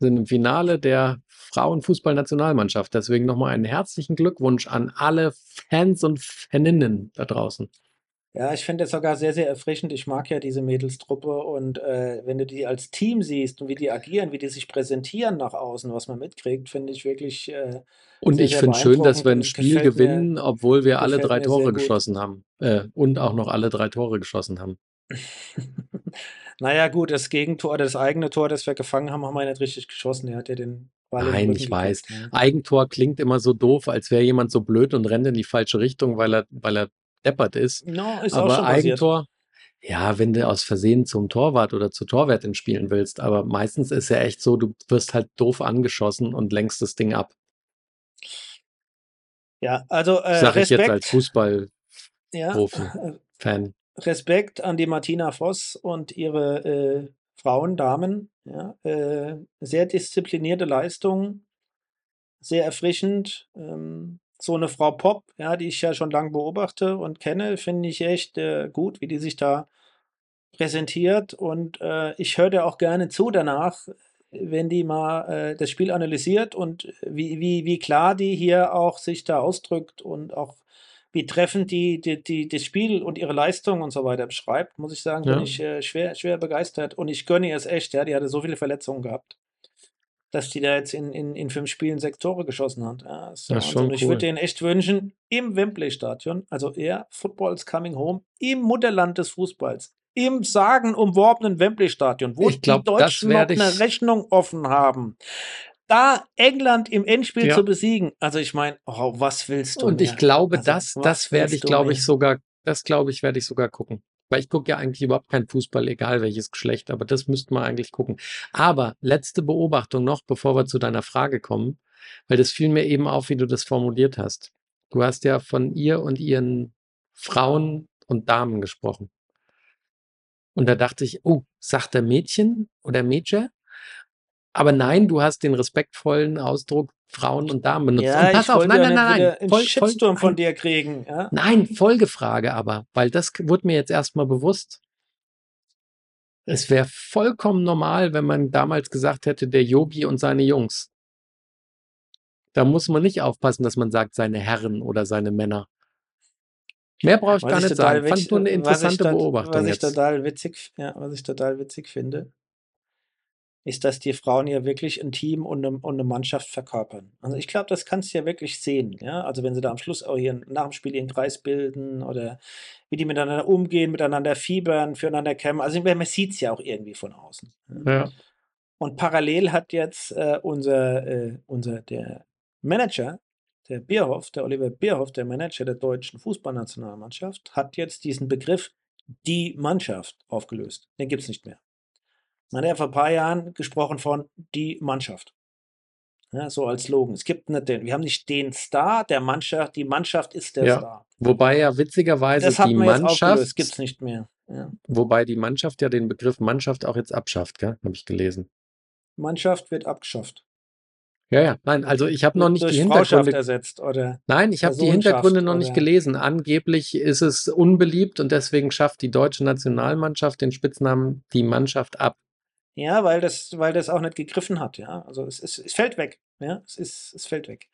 sind im Finale der Frauenfußballnationalmannschaft. Deswegen noch mal einen herzlichen Glückwunsch an alle Fans und Faninnen da draußen. Ja, ich finde das sogar sehr, sehr erfrischend. Ich mag ja diese Mädelstruppe und, äh, wenn du die als Team siehst und wie die agieren, wie die sich präsentieren nach außen, was man mitkriegt, finde ich wirklich, äh, Und sehr, ich finde schön, dass wir 'n und Spiel gefällt mir gewinnen, obwohl wir alle gefällt 3 mir sehr Tore geschossen haben, äh, und auch noch alle 3 Tore geschossen haben. Na ja, gut, das Gegentor oder das eigene Tor, das wir gefangen haben, haben wir nicht richtig geschossen. Der hat ja den Ball Nein, ich weiß. gekriegt, ja. Eigentor klingt immer so doof, als wäre jemand so blöd und rennt in die falsche Richtung, weil er weil er deppert ist. No, ist Aber passiert. Eigentor ja, wenn du aus Versehen zum Torwart oder zur Torwärtin spielen willst, aber meistens ist ja echt so, du wirst halt doof angeschossen und lenkst das Ding ab. Ja, also, äh, Sage ich jetzt als Respekt. Fußballprofi, Ja, äh, Fan. Respekt an die Martina Voss und ihre, äh, Frauen, Damen, ja. Äh, sehr disziplinierte Leistung, sehr erfrischend. Ähm, so 'ne Frau Popp, ja, die ich ja schon lang beobachte und kenne, finde ich echt, äh, gut, wie die sich da präsentiert und, äh, ich höre der auch gerne zu danach, wenn die mal, äh, das Spiel analysiert und wie wie wie klar die hier auch sich da ausdrückt und auch wie treffend die die die das Spiel und ihre Leistung und so weiter beschreibt, muss ich sagen, bin Ja. ich, äh, schwer schwer begeistert und ich gönne ihr es echt, ja. Die hatte so viele Verletzungen gehabt, dass die da jetzt in in in 5 Spielen 6 Tore geschossen hat. Ja, Das Wahnsinn. schon Und ich würde cool. denen echt wünschen, im Wembley-Stadion, also ja, Football is coming home, im Mutterland des Fußballs, im sagenumworbenen Wembley-Stadion, wo Ich die das Deutschen noch 'ne ich Rechnung offen haben. Da England im Endspiel zu Ja. besiegen, also ich meine, oh, was willst du Und ich mehr? glaube, Also, das das werde ich, glaube ich, sogar das glaube ich, werde ich sogar gucken. Weil ich gucke ja eigentlich überhaupt keinen Fußball, egal welches Geschlecht, aber das müssten wir eigentlich gucken. Aber letzte Beobachtung noch, bevor wir zu deiner Frage kommen, weil das fiel mir eben auf, wie du das formuliert hast. Du hast ja von ihr und ihren Frauen und Damen gesprochen. Und da dachte ich: „Oh, sagt er Mädchen oder Mädche?“ Aber nein, du hast den respektvollen Ausdruck Frauen und Damen benutzt. Und Ja, pass ich auf, nein, nein, nein, nein, 'n voll Shitstorm von dir kriegen, ja? Nein, Folgefrage aber, weil das wurde mir jetzt erst mal bewusst. Es wäre vollkommen normal, wenn man damals gesagt hätte, der Yogi und seine Jungs. Da muss man nicht aufpassen, dass man sagt, seine Herren oder seine Männer. Mehr brauche ich Was gar ich nicht sagen. Fand witz nur 'ne was ich interessante tot Beobachtung was ich jetzt. total witzig ja, was ich total witzig finde ist, dass die Frauen ja wirklich 'n Team und 'ne und 'ne Mannschaft verkörpern. Also, ich glaube, das kannst du ja wirklich sehen, ja? Also, wenn sie da am Schluss auch ihren nach dem Spiel ihren Kreis bilden oder wie die miteinander umgehen, miteinander fiebern, füreinander kämpfen. Also, man sieht's ja auch irgendwie von außen, ja? Und parallel hat jetzt, äh, unser äh, unser der Manager, der Bierhoff, der Oliver Bierhoff, der Manager der deutschen Fußballnationalmannschaft, hat jetzt diesen Begriff „die Mannschaft“ aufgelöst. Den gibt's nicht mehr. Man hat ja vor paar Jahren gesprochen von „die Mannschaft“. Ja, so als Slogan. Es gibt nicht den wir haben nicht den Star der Mannschaft, die Mannschaft ist der Ja, Star. wobei ja witzigerweise Das die man jetzt aufgelöst, gibt's Mannschaft nicht mehr, ja. wobei die Mannschaft ja den Begriff Mannschaft auch jetzt abschafft? Habe ich gelesen. Mannschaft wird abgeschafft. Ja, ja. Nein, also ich habe noch nicht die Hintergründe ersetzt oder Nein, ich habe die Hintergründe noch nicht gelesen. Angeblich ist es unbeliebt und deswegen schafft die deutsche Nationalmannschaft den Spitznamen „die Mannschaft“ ab. Ja, weil das weil das auch nicht gegriffen hat, ja. Also, es es es fällt weg, ja? Es ist es fällt weg.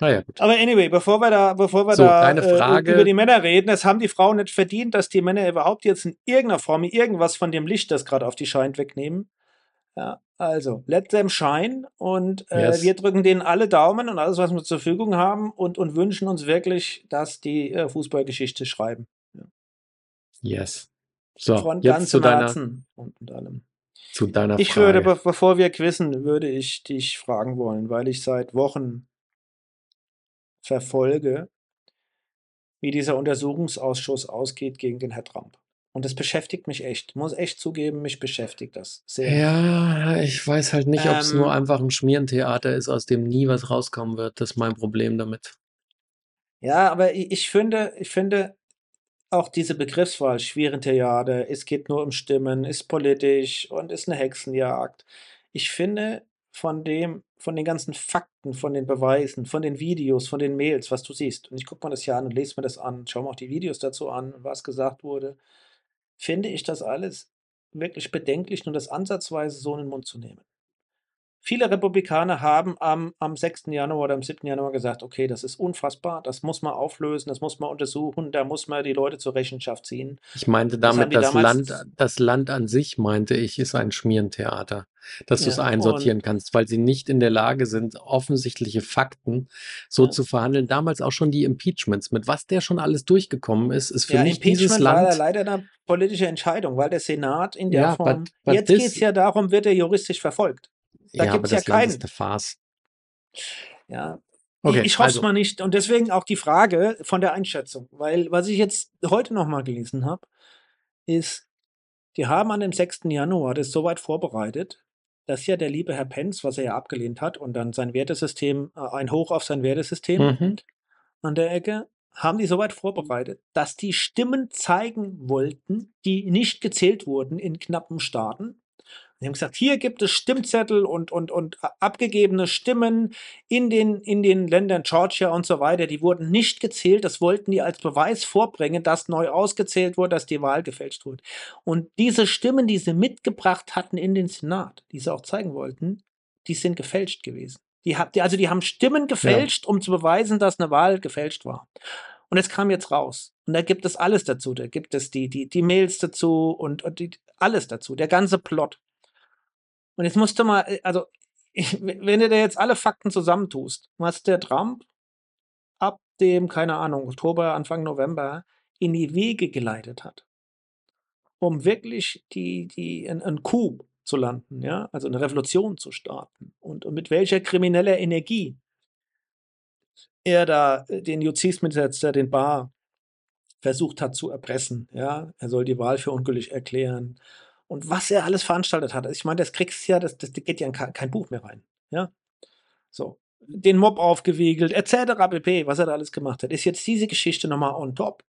Na ja, gut. Aber anyway, bevor wir da bevor wir So, da, äh, über die Männer reden, das haben die Frauen nicht verdient, dass die Männer überhaupt jetzt in irgendeiner Form irgendwas von dem Licht, das grad auf die scheint, wegnehmen. Ja, also, let them shine und, äh, Yes. wir drücken denen alle Daumen und alles, was wir zur Verfügung haben und und wünschen uns wirklich, dass die, äh, Fußballgeschichte schreiben. Ja. Yes. So, Von jetzt zu ganzem deiner Herzen und und allem. Zu deiner Ich würde, Frage. be bevor wir quizzen, würde ich dich fragen wollen, weil ich seit Wochen verfolge wie dieser Untersuchungsausschuss ausgeht gegen den Herr Trump. Und das beschäftigt mich echt. Muss echt zugeben, mich beschäftigt das sehr. Ja, ich weiß halt nicht, ob es nur Ähm, einfach ein Schmierentheater ist, aus dem nie was rauskommen wird. Das ist mein Problem damit. ja, aber i- ich finde, ich finde auch diese Begriffswahl, Schwierentheater, es geht nur um Stimmen, ist politisch und ist eine Hexenjagd. Ich finde, von dem, von den ganzen Fakten, von den Beweisen, von den Videos, von den Mails, was du siehst, und ich gucke mir das ja an und lese mir das an, schaue mir auch die Videos dazu an, was gesagt wurde, finde ich das alles wirklich bedenklich, nur das ansatzweise so in den Mund zu nehmen. Viele Republikaner haben am, am 6. Januar oder am 7. Januar gesagt, okay, das ist unfassbar, das muss man auflösen, das muss man untersuchen, da muss man die Leute zur Rechenschaft ziehen. Ich meinte Das damit, das damals- Land, das Land an sich, meinte ich, ist ein Schmierentheater, dass du es Ja, einsortieren kannst, weil sie nicht in der Lage sind, offensichtliche Fakten so Ja. zu verhandeln. Damals auch schon die Impeachments, mit was der schon alles durchgekommen ist, ist für Ja, mich dieses Impeachment war Land. leider eine politische Entscheidung, weil der Senat in der Ja, Form. but- but jetzt geht es ja darum, wird er juristisch verfolgt. Da ja, aber gibt's ja das Land keinen. ist eine Farce. Ja. Okay, ich ich hoffe es also- mal nicht. Und deswegen auch die Frage von der Einschätzung. Weil, was ich jetzt heute nochmal gelesen habe, ist, die haben an dem 6. Januar das so weit vorbereitet, dass ja der liebe Herr Pence, was er ja abgelehnt hat, und dann sein Wertesystem, äh, ein Hoch auf sein Wertesystem Mhm. an der Ecke, haben die so weit vorbereitet, dass die Stimmen zeigen wollten, die nicht gezählt wurden in knappen Staaten. Die haben gesagt, hier gibt es Stimmzettel und, und, und abgegebene Stimmen in den, in den Ländern Georgia und so weiter. Die wurden nicht gezählt. Das wollten die als Beweis vorbringen, dass neu ausgezählt wurde, dass die Wahl gefälscht wurde. Und diese Stimmen, die sie mitgebracht hatten in den Senat, die sie auch zeigen wollten, die sind gefälscht gewesen. Die, die, also die haben Stimmen gefälscht, um zu beweisen, dass eine Wahl gefälscht war. Und es kam jetzt raus. Und da gibt es alles dazu. Da gibt es die, die, die Mails dazu und, und die, alles dazu. Der ganze Plot. Und jetzt musst du mal, äh, also, wenn du dir jetzt alle Fakten zusammentust, was der Trump ab dem, keine Ahnung, Oktober, Anfang November in die Wege geleitet hat, um wirklich die, die, ein, Coup zu landen, ja, also eine Revolution zu starten und, und mit welcher krimineller Energie er da äh, den Justizminister, den Barr, versucht hat zu erpressen, ja, er soll die Wahl für ungültig erklären und was er alles veranstaltet hat. Ich meine, das kriegst ja, das, das geht ja in kein, kein Buch mehr rein, ja, so, den Mob aufgewiegelt, etc. pp., was er da alles gemacht hat, ist jetzt diese Geschichte nochmal on top.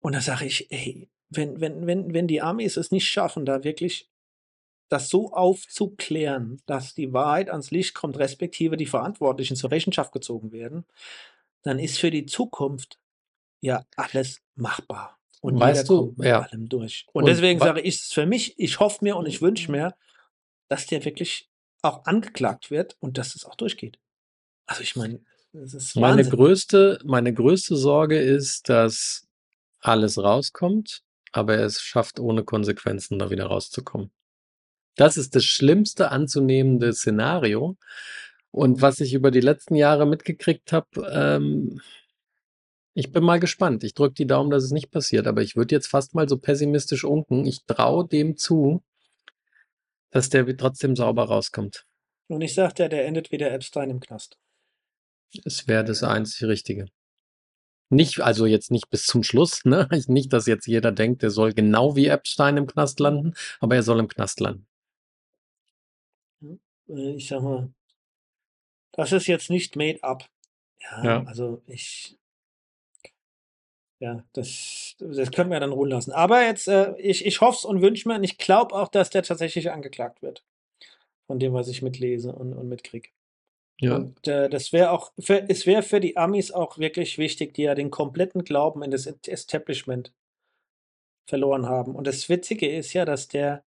Und da sage ich, ey, wenn, wenn, wenn, wenn die Amis es nicht schaffen, da wirklich das so aufzuklären, dass die Wahrheit ans Licht kommt, respektive die Verantwortlichen zur Rechenschaft gezogen werden, dann ist für die Zukunft ja alles machbar. Und Weißt du, ja. allem durch. Und, Und deswegen sage ich es für mich, ich hoffe mir und ich wünsche mir, dass der wirklich auch angeklagt wird und dass es auch durchgeht. Also ich meine, das ist Meine Wahnsinn. größte, meine größte Sorge ist, dass alles rauskommt, aber er es schafft, ohne Konsequenzen da wieder rauszukommen. Das ist das schlimmste anzunehmende Szenario. Und was ich über die letzten Jahre mitgekriegt habe, ähm, ich bin mal gespannt. Ich drücke die Daumen, dass es nicht passiert, aber ich würde jetzt fast mal so pessimistisch unken. Ich traue dem zu, dass der trotzdem sauber rauskommt. Und ich sagte, der endet wie der Epstein im Knast. Es wäre das einzig Richtige. Nicht, also jetzt nicht bis zum Schluss, ne? Nicht, dass jetzt jeder denkt, der soll genau wie Epstein im Knast landen, aber er soll im Knast landen. Äh, Ich sag mal, das ist jetzt nicht made up. Ja, Ja. also ich, ja, das, das können wir dann ruhen lassen. Aber jetzt, äh, ich, ich hoffe es und wünsche mir, und ich glaube auch, dass der tatsächlich angeklagt wird. Von dem, was ich mitlese und, und mitkriege. Ja. Und äh, das wäre auch, für, es wäre für die Amis auch wirklich wichtig, die ja den kompletten Glauben in das Establishment verloren haben. Und das Witzige ist ja, dass der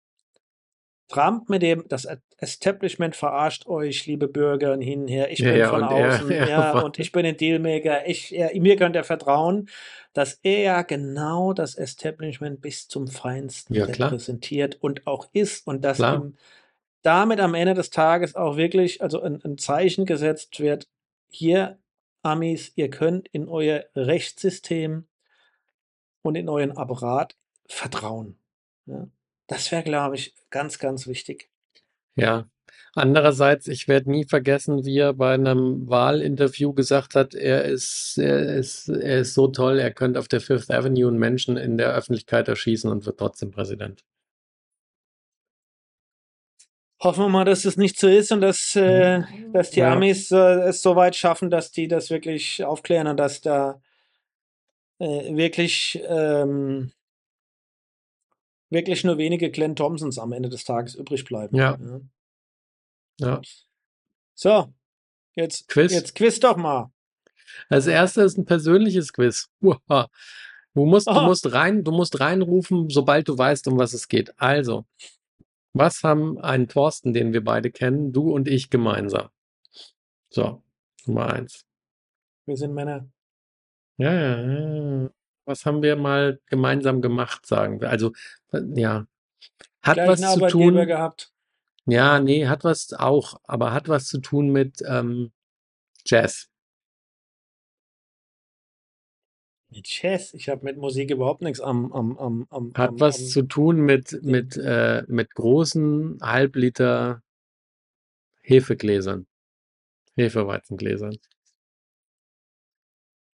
Trump mit dem, das Establishment verarscht euch, liebe Bürger, und hin und her, ich Ja, bin ja, von er- außen, er ja, und ich bin ein Dealmaker, ich, ja, mir könnt ihr vertrauen, dass er ja genau das Establishment bis zum Feinsten Ja, repräsentiert und auch ist und dass Klar. ihm damit am Ende des Tages auch wirklich, also ein, ein Zeichen gesetzt wird, hier, Amis, ihr könnt in euer Rechtssystem und in euren Apparat vertrauen. Ja? Das wäre, glaube ich, ganz, ganz wichtig. Ja. Andererseits, ich werde nie vergessen, wie er bei einem Wahlinterview gesagt hat, er ist, er ist, er ist so toll, er könnte auf der Fifth Avenue einen Menschen in der Öffentlichkeit erschießen und wird trotzdem Präsident. Hoffen wir mal, dass es nicht so ist und dass, äh, dass die Ja. Amis äh, es so weit schaffen, dass die das wirklich aufklären und dass da äh, wirklich, ähm, wirklich nur wenige Glenn Thompsons am Ende des Tages übrig bleiben. Ja. Ja. So, jetzt Quiz. Jetzt quiz doch mal. Als erstes ist ein persönliches Quiz. Uha. Du musst, du Aha. musst rein, du musst reinrufen, sobald du weißt, um was es geht. Also, was haben einen Thorsten, den wir beide kennen, du und ich gemeinsam? So, Nummer eins. Wir sind Männer. Ja, ja, ja. Was haben wir mal gemeinsam gemacht, sagen wir. Also, äh, ja. Hat was zu tun. gehabt. Ja, nee, hat was auch, aber hat was zu tun mit ähm, Jazz. Mit Chess. Ich habe mit Musik überhaupt nichts am, am, am, am, Hat am, was am zu tun mit, mit, äh, mit großen Halbliter Hefegläsern. Hefeweizengläsern.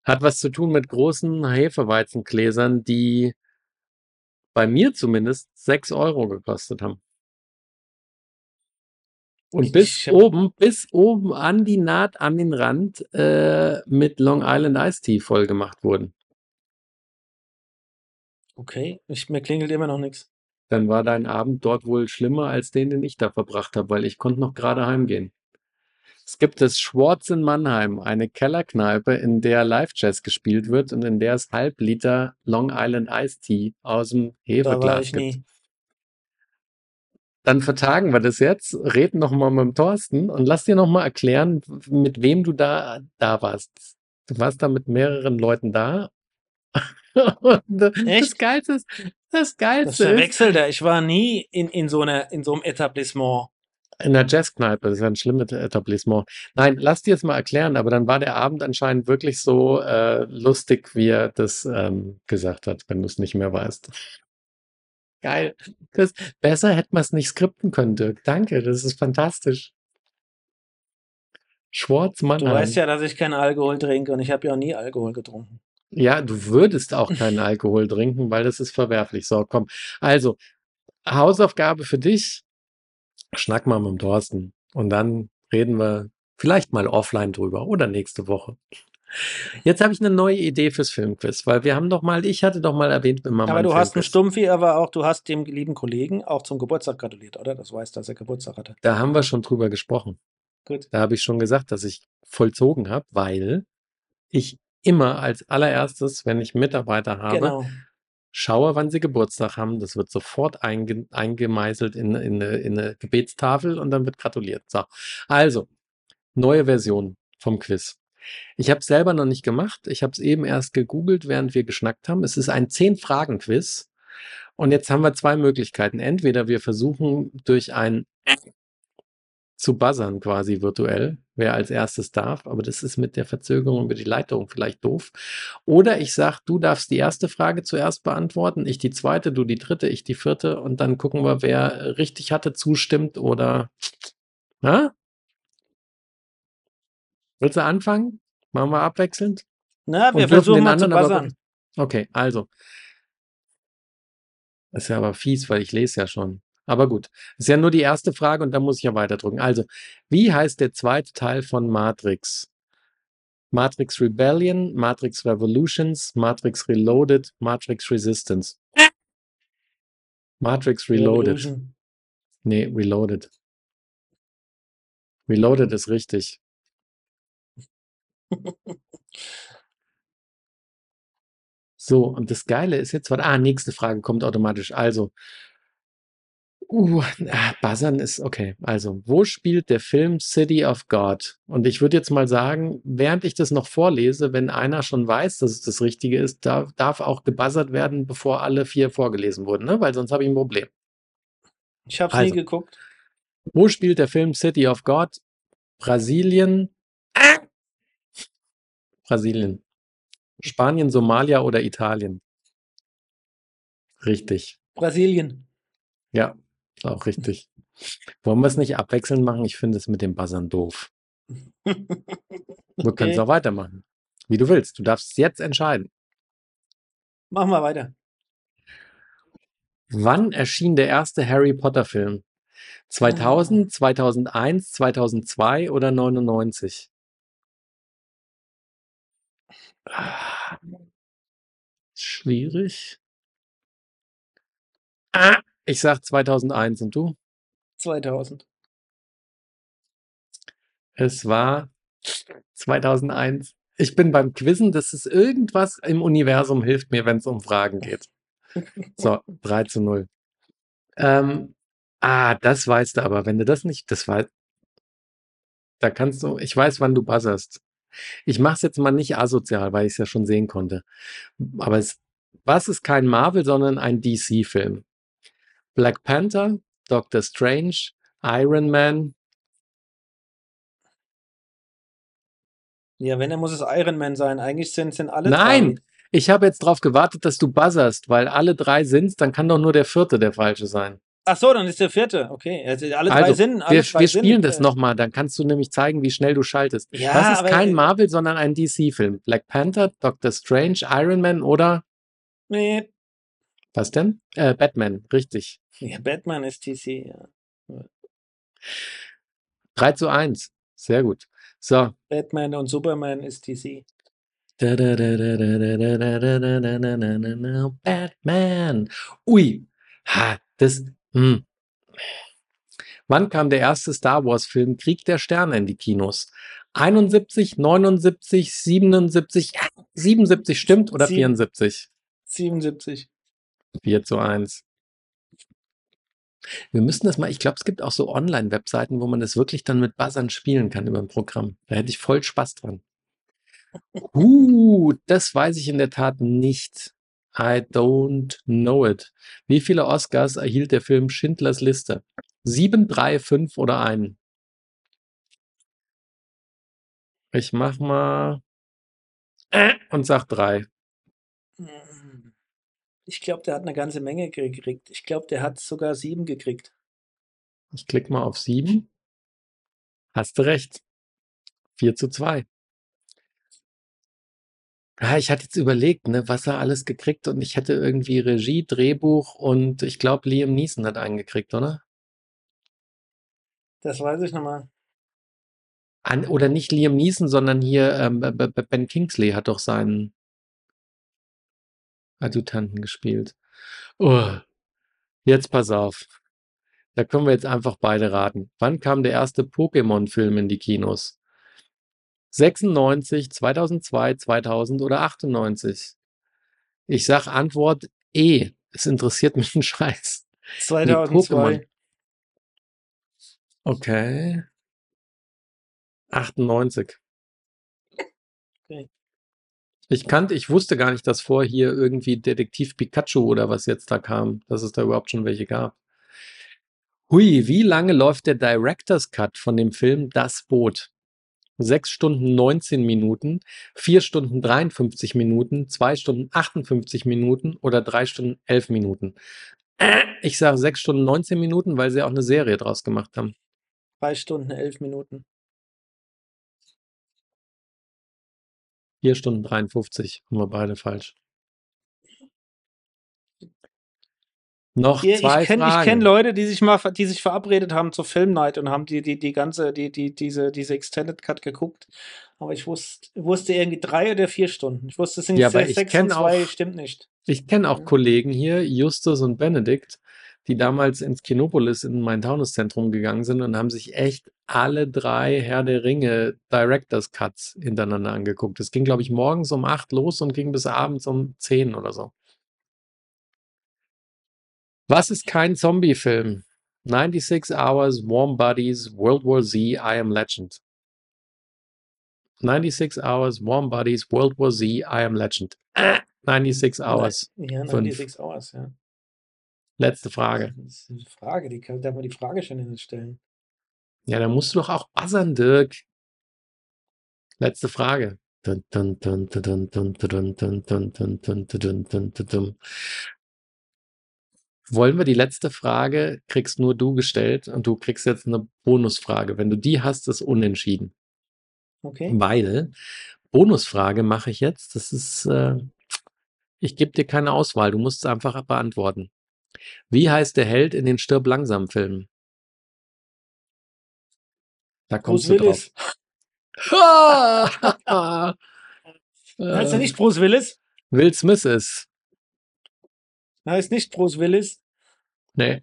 Hat was zu tun mit großen Hefeweizengläsern, die bei mir zumindest 6 Euro gekostet haben. Und bis oben, bis oben an die Naht, an den Rand äh, mit Long Island Iced Tea voll gemacht wurden. Okay, ich, mir klingelt immer noch nichts. Dann war dein Abend dort wohl schlimmer als den, den ich da verbracht habe, weil ich konnte noch gerade heimgehen. Es gibt das Schwarz in Mannheim, eine Kellerkneipe, in der Live-Jazz gespielt wird und in der es Halbliter Long Island Iced Tea aus dem Da Hefeglas gibt. nie. Dann vertagen wir das jetzt, reden noch mal mit dem Thorsten und lass dir noch mal erklären, mit wem du da, da warst. Du warst da mit mehreren Leuten da. und das Echt? Geilste ist, das Das Geilste ist, verwechselt er. Ich war nie in, in, so einer, in so einem Etablissement. In der Jazzkneipe, das ist ja ein schlimmes Etablissement. Nein, lass dir es mal erklären, aber dann war der Abend anscheinend wirklich so äh, lustig, wie er das ähm, gesagt hat, wenn du es nicht mehr weißt. Geil. Das, besser hätte man es nicht skripten können, Dirk. Danke, das ist fantastisch. Schwarz Du weißt ja, dass ich keinen Alkohol trinke und ich habe ja auch nie Alkohol getrunken. Ja, du würdest auch keinen Alkohol trinken, weil das ist verwerflich. So, komm. Also, Hausaufgabe für dich. Schnack mal mit dem Thorsten. Und dann reden wir vielleicht mal offline drüber oder nächste Woche. Jetzt habe ich eine neue Idee fürs Filmquiz, weil wir haben doch mal, ich hatte doch mal erwähnt, wenn man Aber du hast einen Filmquiz- Stumpfi, aber auch, du hast dem lieben Kollegen auch zum Geburtstag gratuliert, oder? Das weißt, dass er Geburtstag hatte. Da haben wir schon drüber gesprochen. Gut. Da habe ich schon gesagt, dass ich vollzogen habe, weil ich immer als allererstes, wenn ich Mitarbeiter habe, Genau. Schaue, wann sie Geburtstag haben. Das wird sofort einge eingemeißelt in, in, eine, in eine Gebetstafel und dann wird gratuliert. So. Also, neue Version vom Quiz. Ich habe es selber noch nicht gemacht. Ich habe es eben erst gegoogelt, während wir geschnackt haben. Es ist ein Zehn-Fragen-Quiz. Und jetzt haben wir zwei Möglichkeiten. Entweder wir versuchen durch ein zu buzzern quasi virtuell, wer als erstes darf, aber das ist mit der Verzögerung über die Leitung vielleicht doof. Oder ich sag, du darfst die erste Frage zuerst beantworten, ich die zweite, du die dritte, ich die vierte und dann gucken wir, wer richtig hatte, zustimmt oder na? Willst du anfangen? Machen wir abwechselnd? Na, wir versuchen mal zu buzzern. Okay, also. Ist ja aber fies, weil ich lese ja schon. Aber gut. Ist ja nur die erste Frage und dann muss ich ja weiterdrücken. Also, wie heißt der zweite Teil von Matrix? Matrix Rebellion, Matrix Revolutions, Matrix Reloaded, Matrix Resistance. Matrix Reloaded. Revolution. Nee, Reloaded. Reloaded ist richtig. So, und das Geile ist jetzt, ah, nächste Frage kommt automatisch. Also, uh, ah, Buzzern ist okay. Also, wo spielt der Film City of God? Und ich würde jetzt mal sagen, während ich das noch vorlese, wenn einer schon weiß, dass es das Richtige ist, darf, darf auch gebuzzert werden, bevor alle vier vorgelesen wurden, ne? Weil sonst habe ich ein Problem. Ich habe es Also. nie geguckt. Wo spielt der Film City of God? Brasilien. Brasilien. Spanien, Somalia oder Italien? Richtig. Brasilien. Ja. Ist auch richtig. Wollen wir es nicht abwechselnd machen? Ich finde es mit dem Buzzern doof. Wir können es Okay, auch weitermachen. Wie du willst. Du darfst jetzt entscheiden. machen wir weiter. Wann erschien der erste Harry Potter Film? Ah, 2000, 2001, 2002 oder 99? Ah, schwierig. Ah, ich sag 2001 und du? 2000. Es war 2001. Ich bin beim Quizzen, das ist irgendwas im Universum hilft mir, wenn es um Fragen geht. So, 3 zu 0. Ähm, ah, das weißt du aber, wenn du das nicht, das war, da kannst du, ich weiß, wann du buzzerst. Ich mach's jetzt mal nicht asozial, weil ich es ja schon sehen konnte. Aber es, was ist kein Marvel, sondern ein DC-Film? Black Panther, Doctor Strange, Iron Man, Ja, wenn, dann muss es Iron Man sein. Eigentlich sind, sind alle Nein, drei. ich habe jetzt drauf gewartet, dass du buzzerst, weil alle drei sind's, dann kann doch nur der vierte der falsche sein. Ach so, dann ist der vierte. Okay, also alle drei Also, sind. Alle wir, drei wir sind, spielen das äh, nochmal, dann kannst du nämlich zeigen, wie schnell du schaltest. Ja, Was ist kein äh, Marvel, sondern ein DC-Film? Black Panther, Doctor Strange, Iron Man oder Nee. Was denn? Äh, Batman, richtig. Ja, Batman ist DC, ja. 3 zu 1. Sehr gut. So. Batman und Superman ist DC. Batman. Ui. Ha, das. Hm. Wann kam der erste Star Wars-Film Krieg der Sterne in die Kinos? 71, 79, 77, ja, 77 stimmt oder Sieben. 74? 77. 4 zu 1. Wir müssen das mal, ich glaube, es gibt auch so Online-Webseiten, wo man das wirklich dann mit Buzzern spielen kann über ein Programm. Da hätte ich voll Spaß dran. Uh, das weiß ich in der Tat nicht. I don't know it. Wie viele Oscars erhielt der Film Schindlers Liste? Sieben, drei, fünf oder einen? Ich mach mal äh, und sag drei. Ich glaube, der hat eine ganze Menge gekriegt. Ich glaube, der hat sogar sieben gekriegt. Ich klicke mal auf sieben. Hast du recht. 4 zu 2. Ja, ich hatte jetzt überlegt, ne, was er alles gekriegt und ich hätte irgendwie Regie, Drehbuch und ich glaube, Liam Neeson hat einen gekriegt, oder? Das weiß ich nochmal. An, oder nicht Liam Neeson, sondern hier ähm, Ben Kingsley hat doch seinen Adjutanten gespielt. Oh, jetzt pass auf. Da können wir jetzt einfach beide raten. Wann kam der erste Pokémon-Film in die Kinos? 96, 2002, 2000 oder 98? Ich sag Antwort E. Es interessiert mich ein Scheiß. Nee, 2002. Pokémon. Okay. 98. Okay. Ich kannte, ich wusste gar nicht, dass vor hier irgendwie Detektiv Pikachu oder was jetzt da kam, dass es da überhaupt schon welche gab. Hui, wie lange läuft der Director's Cut von dem Film Das Boot? 6 Stunden 19 Minuten, 4 Stunden 53 Minuten, 2 Stunden 58 Minuten oder 3 Stunden 11 Minuten? Äh, Ich sage 6 Stunden 19 Minuten, weil sie auch eine Serie draus gemacht haben. Drei Stunden, elf Minuten. 4 Stunden 53, haben wir beide falsch. Noch Hier, zwei ich kenne Fragen. kenn Leute, die sich mal die sich verabredet haben zur Film Night und haben die, die, die ganze, die, die, diese, diese Extended Cut geguckt. Aber ich wusste, wusste irgendwie drei oder vier Stunden. Ich wusste, es sind Ja, ich sechs kenn und zwei, auch- stimmt nicht. Ich kenne auch. Kollegen hier, Justus und Benedikt, die damals ins Kinopolis in mein Taunuszentrum gegangen sind und haben sich echt alle drei Herr der Ringe Directors Cuts hintereinander angeguckt. Es ging, glaube ich, morgens um acht los und ging bis abends um zehn oder so. Was ist kein Zombie-Film? 96 Hours, Warm Bodies, World War Z, I Am Legend. 96 Hours, Warm Bodies, World War Z, I Am Legend. Äh, 96 Hours. Ja, Fünf. 96 Hours, ja. Letzte Frage. Das ist eine Frage, die kann, darf man die Frage schon nicht stellen. Ja, da musst du doch auch buzzern, Dirk. Letzte Frage. Wollen wir die letzte Frage, kriegst nur du gestellt und du kriegst jetzt eine Bonusfrage. Wenn du die hast, ist unentschieden. Okay. Weil Bonusfrage mache ich jetzt. Das ist, äh, ich gebe dir keine Auswahl. Du musst es einfach beantworten. Wie heißt der Held in den Stirb langsam Filmen? Da kommst Bruce du Willis. drauf. Heißt er nicht Bruce Willis? Will Smith ist. Heißt nicht Bruce Willis? Nee.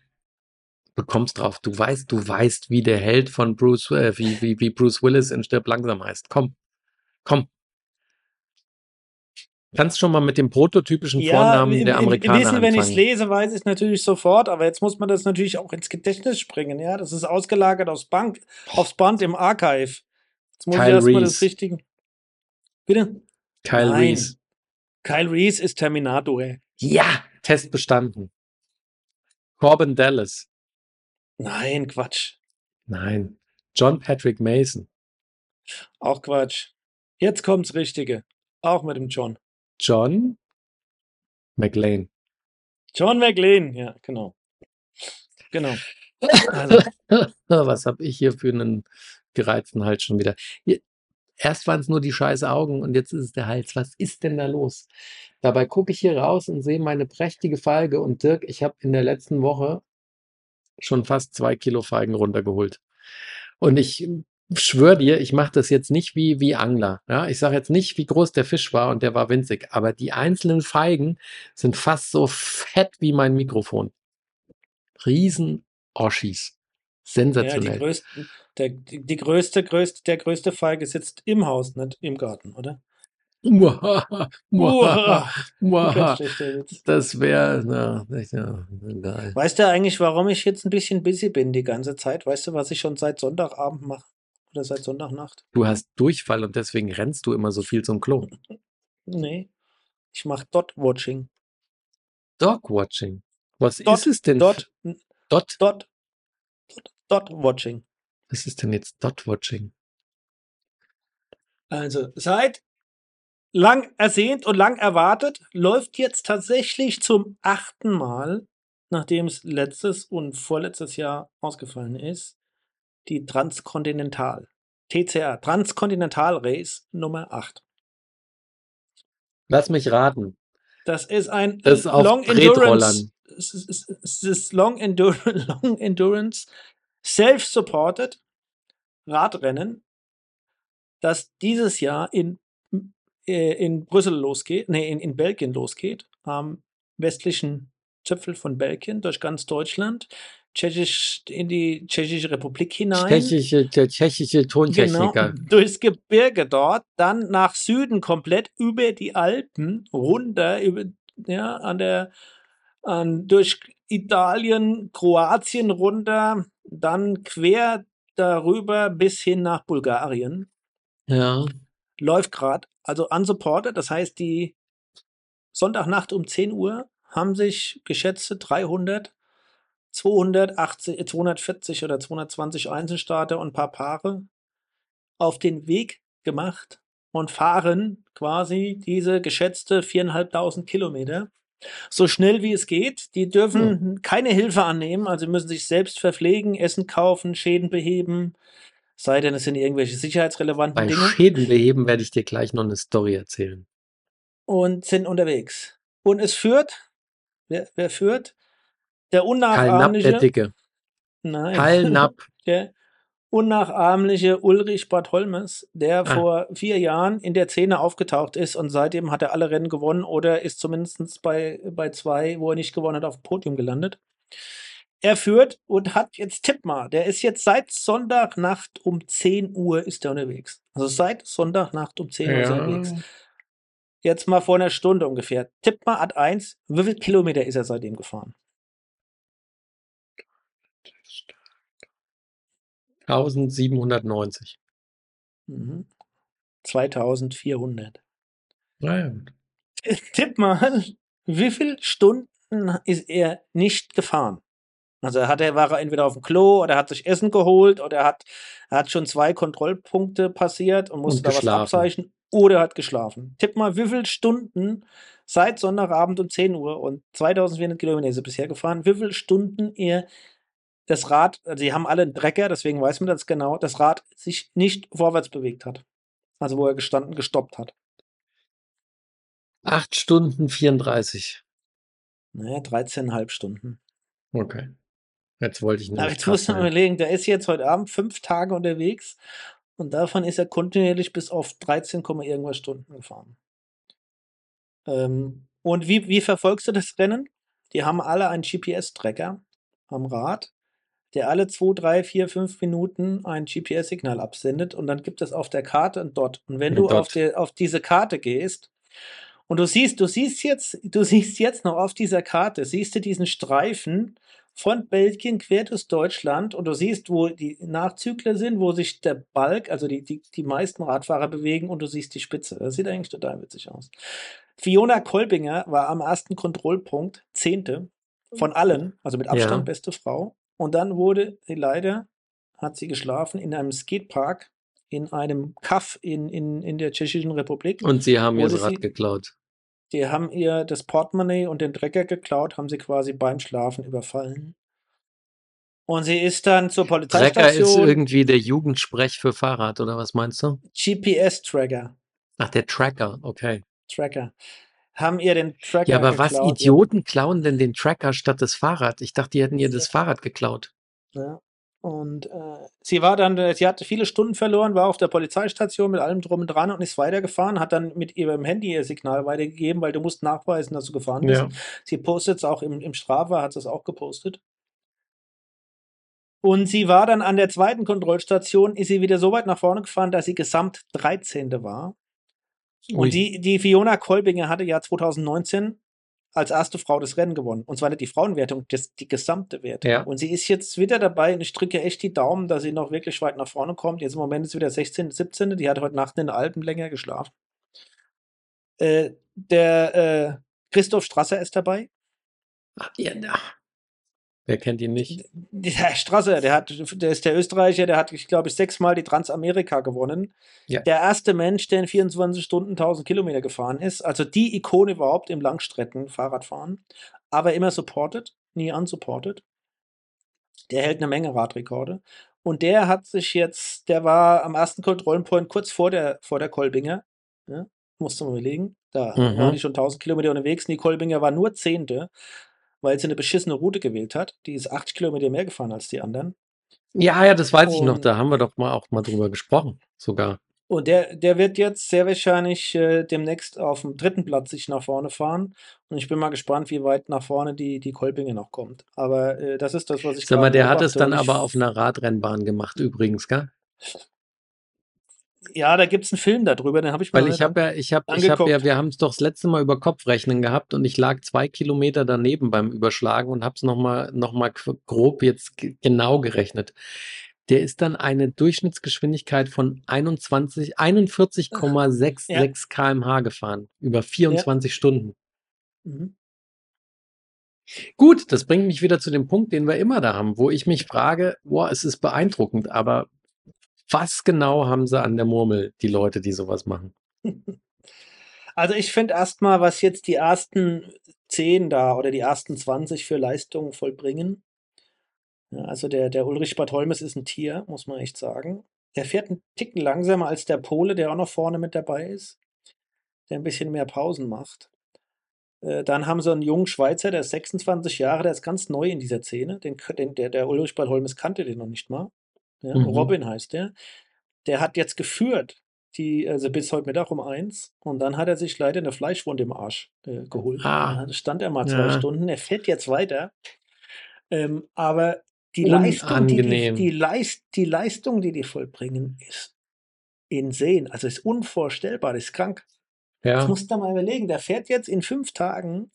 Du kommst drauf. Du weißt, du weißt, wie der Held von Bruce, äh, wie, wie, wie Bruce Willis in Stirb langsam heißt. Komm. Komm. Kannst schon mal mit dem prototypischen Vornamen im- der im- Amerikaner Wissen, wenn ich es lese, weiß ich natürlich sofort, aber jetzt muss man das natürlich auch ins Gedächtnis springen, ja. Das ist ausgelagert aufs Bank, aufs Band im Archive. Jetzt muss Kyle ich erstmal das. Richtige. Bitte? Kyle Nein. Reese. Kyle Reese ist Terminator. Ja, Test bestanden. Corbin Dallas. Nein, Quatsch. Nein. John Patrick Mason. Auch Quatsch. Jetzt kommt's Richtige. Auch mit dem John. John McLean. John McLean, ja, genau. Genau. Also, Was habe ich hier für einen gereizten Hals schon wieder? Erst waren es nur die scheiß Augen und jetzt ist es der Hals. Was ist denn da los? Dabei gucke ich hier raus und sehe meine prächtige Feige und Dirk, ich habe in der letzten Woche schon fast zwei Kilo Feigen runtergeholt. Und ich schwöre dir, ich mache das jetzt nicht wie, wie Angler. Ja? Ich sage jetzt nicht, wie groß der Fisch war und der war winzig, aber die einzelnen Feigen sind fast so fett wie mein Mikrofon. Riesen Oschis. ja, die Sensationell. größten, der, die, größte, größte, der größte Feige sitzt im Haus, nicht im Garten, oder? Muahaha, muahaha, muahaha. Das wäre, na, geil. Weißt du eigentlich, warum ich jetzt ein bisschen busy bin die ganze Zeit? Weißt du, was ich schon seit Sonntagabend mache? Oder seit Sonntagnacht? Du hast Durchfall und deswegen rennst du immer so viel zum Klo. Nee. Ich mache Dot-Watching. Dogwatching. Was Dot, ist es denn? Dot, Dot? Dot, Dot, Dot-Watching. Was ist denn jetzt Dotwatching? Also seit lang ersehnt und lang erwartet, läuft jetzt tatsächlich zum achten Mal, nachdem es letztes und vorletztes Jahr ausgefallen ist, die Transkontinental. TCR, Transkontinental Race Nummer 8. Lass mich raten. Das ist ein Das ist Long. Endurance. Es ist, es ist- es ist Long, Endur Long Endurance Self-Supported Radrennen, das dieses Jahr in, äh, in Brüssel losgeht, nee, in, in Belgien losgeht, am westlichen Zipfel von Belgien durch ganz Deutschland, tschechisch, in die Tschechische Republik hinein. Tschechische, der tschechische Genau, Tontechniker. durchs Gebirge dort, dann nach Süden komplett über die Alpen, runter, über, ja, an der, an, durch Italien, Kroatien runter, dann quer darüber bis hin nach Bulgarien. Ja. Läuft gerade, also unsupported, das heißt, die Sonntagnacht um 10 Uhr haben sich geschätzte 300, 280, 240 oder 220 Einzelstarter und ein paar Paare auf den Weg gemacht und fahren quasi diese geschätzte 4.500 Kilometer so schnell wie es geht. Die dürfen keine Hilfe annehmen, also müssen sich selbst verpflegen, Essen kaufen, Schäden beheben, sei denn es sind irgendwelche sicherheitsrelevanten Bei Dinge Schäden beheben werde ich dir gleich noch eine Story erzählen. und sind unterwegs. Und es führt, wer, wer führt? Der Karl Napp, unnachahmliche, der Dicke. nein, Karl Napp. der unnachahmliche Ulrich Bartholmes, der Ah. vor vier Jahren in der Szene aufgetaucht ist und seitdem hat er alle Rennen gewonnen oder ist zumindest bei, bei zwei, wo er nicht gewonnen hat, auf dem Podium gelandet. Er führt und hat jetzt, tipp mal, der ist jetzt seit Sonntagnacht um 10 Uhr ist er unterwegs. Also seit Sonntagnacht um 10 Uhr ist er unterwegs. Jetzt mal vor einer Stunde ungefähr. Tipp mal Ad 1, wie viel Kilometer ist er seitdem gefahren? 1790. Mhm. 2400. Naja. Tipp mal, wie viele Stunden ist er nicht gefahren? Also hat er, war er entweder auf dem Klo oder hat sich Essen geholt oder hat, hat schon zwei Kontrollpunkte passiert und musste Und da was abzeichnen oder hat geschlafen. Tipp mal, wie viele Stunden seit Sonntagabend um 10 Uhr und 2400 Kilometer ist er bisher gefahren, wie viele Stunden er das Rad, also sie haben alle einen Trecker, deswegen weiß man das genau, das Rad sich nicht vorwärts bewegt hat. Also wo er gestanden, gestoppt hat. 8 Stunden 34. Naja, 13,5 Stunden. Okay. Jetzt wollte ich Aber nicht jetzt muss man überlegen, der ist jetzt heute Abend fünf Tage unterwegs und davon ist er kontinuierlich bis auf 13, Komma irgendwas Stunden gefahren. Ähm, und wie, wie verfolgst du das Rennen? Die haben alle einen GPS-Tracker am Rad, der alle 2, 3, 4, 5 Minuten ein GPS-Signal absendet und dann gibt es auf der Karte ein Dot. Und wenn Ein du auf, der, auf diese Karte gehst und du siehst, du siehst jetzt, du siehst jetzt noch auf dieser Karte, siehst du diesen Streifen von Belgien quer durch Deutschland und du siehst, wo die Nachzügler sind, wo sich der Balk, also die, die, die meisten Radfahrer bewegen und du siehst die Spitze. Das sieht eigentlich total witzig aus. Fiona Kolbinger war am ersten Kontrollpunkt Zehnte von allen, also mit Abstand Ja. beste Frau. Und dann wurde sie leider, hat sie geschlafen in einem Skatepark in einem Kaff in, in, in der Tschechischen Republik. Und sie haben ihr das Rad sie- geklaut. Die haben ihr das Portemonnaie und den Trecker geklaut, haben sie quasi beim Schlafen überfallen. Und sie ist dann zur Trecker ist Polizeistation. irgendwie der Jugendsprech für Fahrrad, oder was meinst du? GPS-Tracker. Ach, der Tracker, okay. Tracker. Haben ihr den Tracker Ja, aber was geklaut. Idioten klauen denn den Tracker statt das Fahrrad? Ich dachte, die hätten ihr das Fahrrad geklaut. Ja. Und äh, sie war dann, äh, sie hat viele Stunden verloren, war auf der Polizeistation mit allem drum und dran und ist weitergefahren, hat dann mit ihrem Handy ihr Signal weitergegeben, weil du musst nachweisen, dass du gefahren bist. Ja. Sie postet es auch im, im Strafbar, hat es auch gepostet. Und sie war dann an der zweiten Kontrollstation, ist sie wieder so weit nach vorne gefahren, dass sie gesamt 13. war. Ui. Und die, die Fiona Kolbinger hatte ja 2019 als erste Frau das Rennen gewonnen. Und zwar nicht die Frauenwertung, das, die gesamte Wertung. Ja. Und sie ist jetzt wieder dabei und ich drücke echt die Daumen, dass sie noch wirklich weit nach vorne kommt. Jetzt im Moment ist sie wieder 16., 17. Die hat heute Nacht in den Alpen länger geschlafen. Äh, der äh, Christoph Strasser ist dabei. Ach, ja. Wer kennt ihn nicht? Der Strasser, der hat, der ist der Österreicher, der hat, ich glaube, sechsmal die Transamerika gewonnen. Ja. Der erste Mensch, der in 24 Stunden 1000 Kilometer gefahren ist. Also die Ikone überhaupt im Langstrecken-Fahrradfahren. Aber immer supported, nie unsupported. Der hält eine Menge Radrekorde. Und der hat sich jetzt, der war am ersten Kontrollenpoint kurz vor der, vor der Kolbinger. Ja, musste man überlegen. Da Mhm. waren die schon 1000 Kilometer unterwegs. Die Kolbinger war nur Zehnte, weil sie eine beschissene Route gewählt hat. Die ist 80 Kilometer mehr gefahren als die anderen. Ja, ja, das weiß ich noch. Und- Da haben wir doch mal auch mal drüber gesprochen, sogar. Und der, der wird jetzt sehr wahrscheinlich äh, demnächst auf dem dritten Platz sich nach vorne fahren. Und ich bin mal gespannt, wie weit nach vorne die, die Kolbinge noch kommt. Aber äh, das ist das, was ich Sag mal, der hat es dann Und aber auf einer Radrennbahn gemacht, übrigens, gell? Ja, da gibt es einen Film darüber, den habe ich mal Weil ich habe ja, ich habe, ich habe ja, wir haben es doch das letzte Mal über Kopfrechnen gehabt und ich lag zwei Kilometer daneben beim Überschlagen und habe es nochmal noch mal grob jetzt ge- genau gerechnet. Der ist dann eine Durchschnittsgeschwindigkeit von 21, 41,66 km/h gefahren über 24 Stunden. Mhm. Gut, das bringt mich wieder zu dem Punkt, den wir immer da haben, wo ich mich frage, boah, es ist beeindruckend, aber was genau haben sie an der Murmel, die Leute, die sowas machen? Also ich finde erstmal, was jetzt die ersten 10 da oder die ersten 20 für Leistungen vollbringen. Ja, also der, der Ulrich Bartholmes ist ein Tier, muss man echt sagen. Der fährt einen Ticken langsamer als der Pole, der auch noch vorne mit dabei ist, der ein bisschen mehr Pausen macht. Äh, Dann haben sie einen jungen Schweizer, der ist 26 Jahre, der ist ganz neu in dieser Szene. Den, den, der, der Ulrich Bartholmes kannte den noch nicht mal. Ja, Mhm. Robin heißt der. Der hat jetzt geführt, die, also bis heute Mittag um eins. Und dann hat er sich leider eine Fleischwunde im Arsch äh, geholt. Ah. Da stand er mal zwei Ja. Stunden. Er fährt jetzt weiter. Ähm, aber die Leistung, die die, die, Leist, die Leistung, die die vollbringen, ist insane. Also ist unvorstellbar, das ist krank. Das Ja, musst du mal überlegen. Der fährt jetzt in fünf Tagen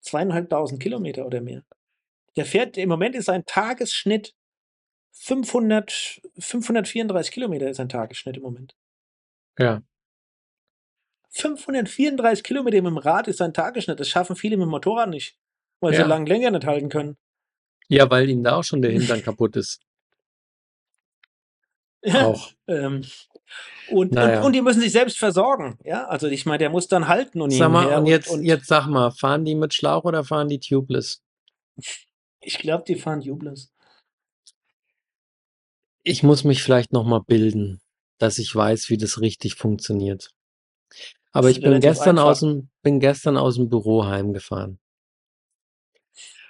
zweieinhalbtausend Kilometer oder mehr. Der fährt, im Moment ist sein Tagesschnitt 500, 534 Kilometer ist sein Tagesschnitt im Moment. ja. 534 Kilometer mit dem Rad ist sein Tagesschnitt. Das schaffen viele mit dem Motorrad nicht, weil sie Ja. langen Lenker nicht halten können. Ja, weil ihm da auch schon der Hintern kaputt ist. Auch. Ähm, Und, Naja. und, und die müssen sich selbst versorgen. Ja, also ich meine, der muss dann halten und Sag mal, und jetzt, und, jetzt sag mal, fahren die mit Schlauch oder fahren die tubeless? ich glaube, die fahren Jubless. Ich muss mich vielleicht noch mal bilden, dass ich weiß, wie das richtig funktioniert. Aber ich bin gestern einfach. aus dem, bin gestern aus dem Büro heimgefahren.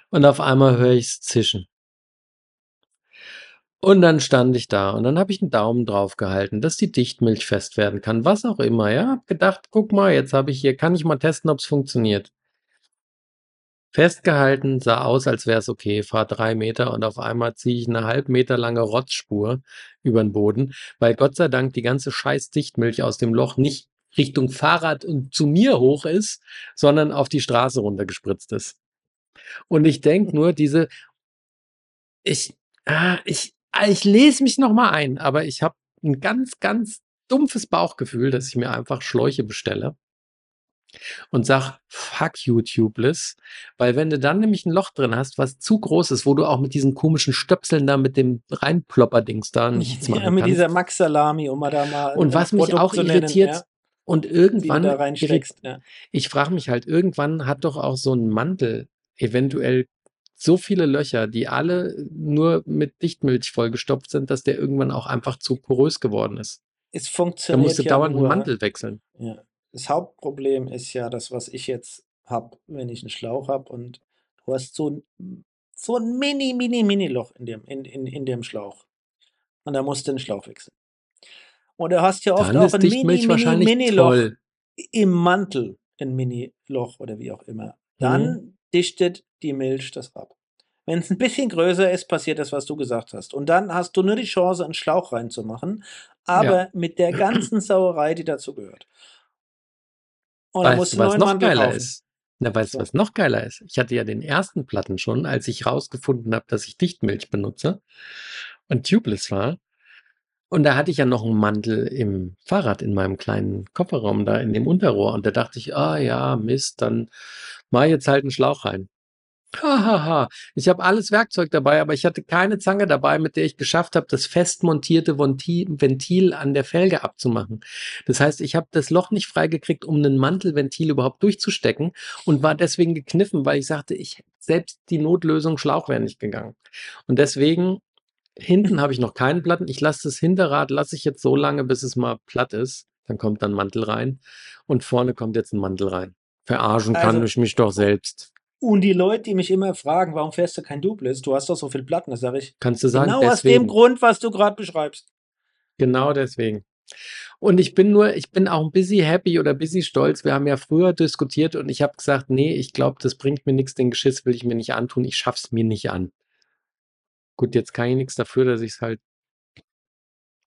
Und auf einmal höre ich's zischen. Und dann stand ich da und dann habe ich einen Daumen drauf gehalten, dass die Dichtmilch fest werden kann, was auch immer. Ja, hab gedacht, guck mal, jetzt habe ich hier, kann ich mal testen, ob's funktioniert. Festgehalten, sah aus, als wäre es okay, fahr drei Meter und auf einmal ziehe ich eine halb Meter lange Rotzspur über den Boden, weil Gott sei Dank die ganze scheiß Dichtmilch aus dem Loch nicht Richtung Fahrrad und zu mir hoch ist, sondern auf die Straße runtergespritzt ist. Und ich denke nur, diese, ich, ah, ich, ah, ich lese mich noch mal ein, aber ich habe ein ganz, ganz dumpfes Bauchgefühl, dass ich mir einfach Schläuche bestelle und sag, fuck you, Tubeless. Weil wenn du dann nämlich ein Loch drin hast, was zu groß ist, wo du auch mit diesen komischen Stöpseln da mit dem Reinplopper-Dings da nichts machen Ja, mit kannst. dieser Max Salami, um mal da mal Und was mich Produkt auch zu nennen, irritiert, ja, und irgendwann, da reinsteckst. Ja. ich frage mich halt, irgendwann hat doch auch so ein Mantel eventuell so viele Löcher, die alle nur mit Dichtmilch vollgestopft sind, dass der irgendwann auch einfach zu porös geworden ist. Es Da funktioniert musst du dauernd einen nur. Mantel wechseln. Ja. Das Hauptproblem ist ja das, was ich jetzt habe, wenn ich einen Schlauch habe und du hast so ein, so ein mini, mini, mini Loch in dem, in, in, in dem Schlauch. Und da musst du den Schlauch wechseln. Und du hast ja oft Dann auch ein mini, mini, mini Loch toll. im Mantel, ein Mini-Loch oder wie auch immer. Dann Mhm. dichtet die Milch das ab. Wenn es ein bisschen größer ist, passiert das, was du gesagt hast. Und dann hast du nur die Chance, einen Schlauch reinzumachen, aber Ja. mit der ganzen Sauerei, die dazu gehört. Und dann musst Weißt du du, was noch Mantel geiler kaufen. ist? Na, weißt du, was noch geiler ist? Ich hatte ja den ersten Platten schon, als ich rausgefunden habe, dass ich Dichtmilch benutze und tubeless war. Und da hatte ich ja noch einen Mantel im Fahrrad in meinem kleinen Kofferraum da in dem Unterrohr. Und da dachte ich, ah ja, Mist, dann mach jetzt halt einen Schlauch rein. Hahaha. Ich habe alles Werkzeug dabei, aber ich hatte keine Zange dabei, mit der ich geschafft habe, das fest montierte Ventil an der Felge abzumachen. Das heißt, ich habe das Loch nicht freigekriegt, um einen Mantelventil überhaupt durchzustecken und war deswegen gekniffen, weil ich sagte, ich selbst die Notlösung Schlauch wäre nicht gegangen. Und deswegen hinten habe ich noch keinen Platten. Ich lasse das Hinterrad lasse ich jetzt so lange, bis es mal platt ist. Dann kommt dann Mantel rein und vorne kommt jetzt ein Mantel rein. Verarschen kann Also- ich mich doch selbst. Und die Leute, die mich immer fragen, warum fährst du kein Duplex? Du hast doch so viele Platten, das sage ich. Kannst du sagen, Genau aus dem deswegen. Grund, was du gerade beschreibst. Genau deswegen. Und ich bin nur, ich bin auch ein bisschen happy oder busy stolz. Wir haben ja früher diskutiert und ich habe gesagt, nee, ich glaube, das bringt mir nichts, den Geschiss will ich mir nicht antun, ich schaff's mir nicht an. Gut, jetzt kann ich nichts dafür, dass ich es halt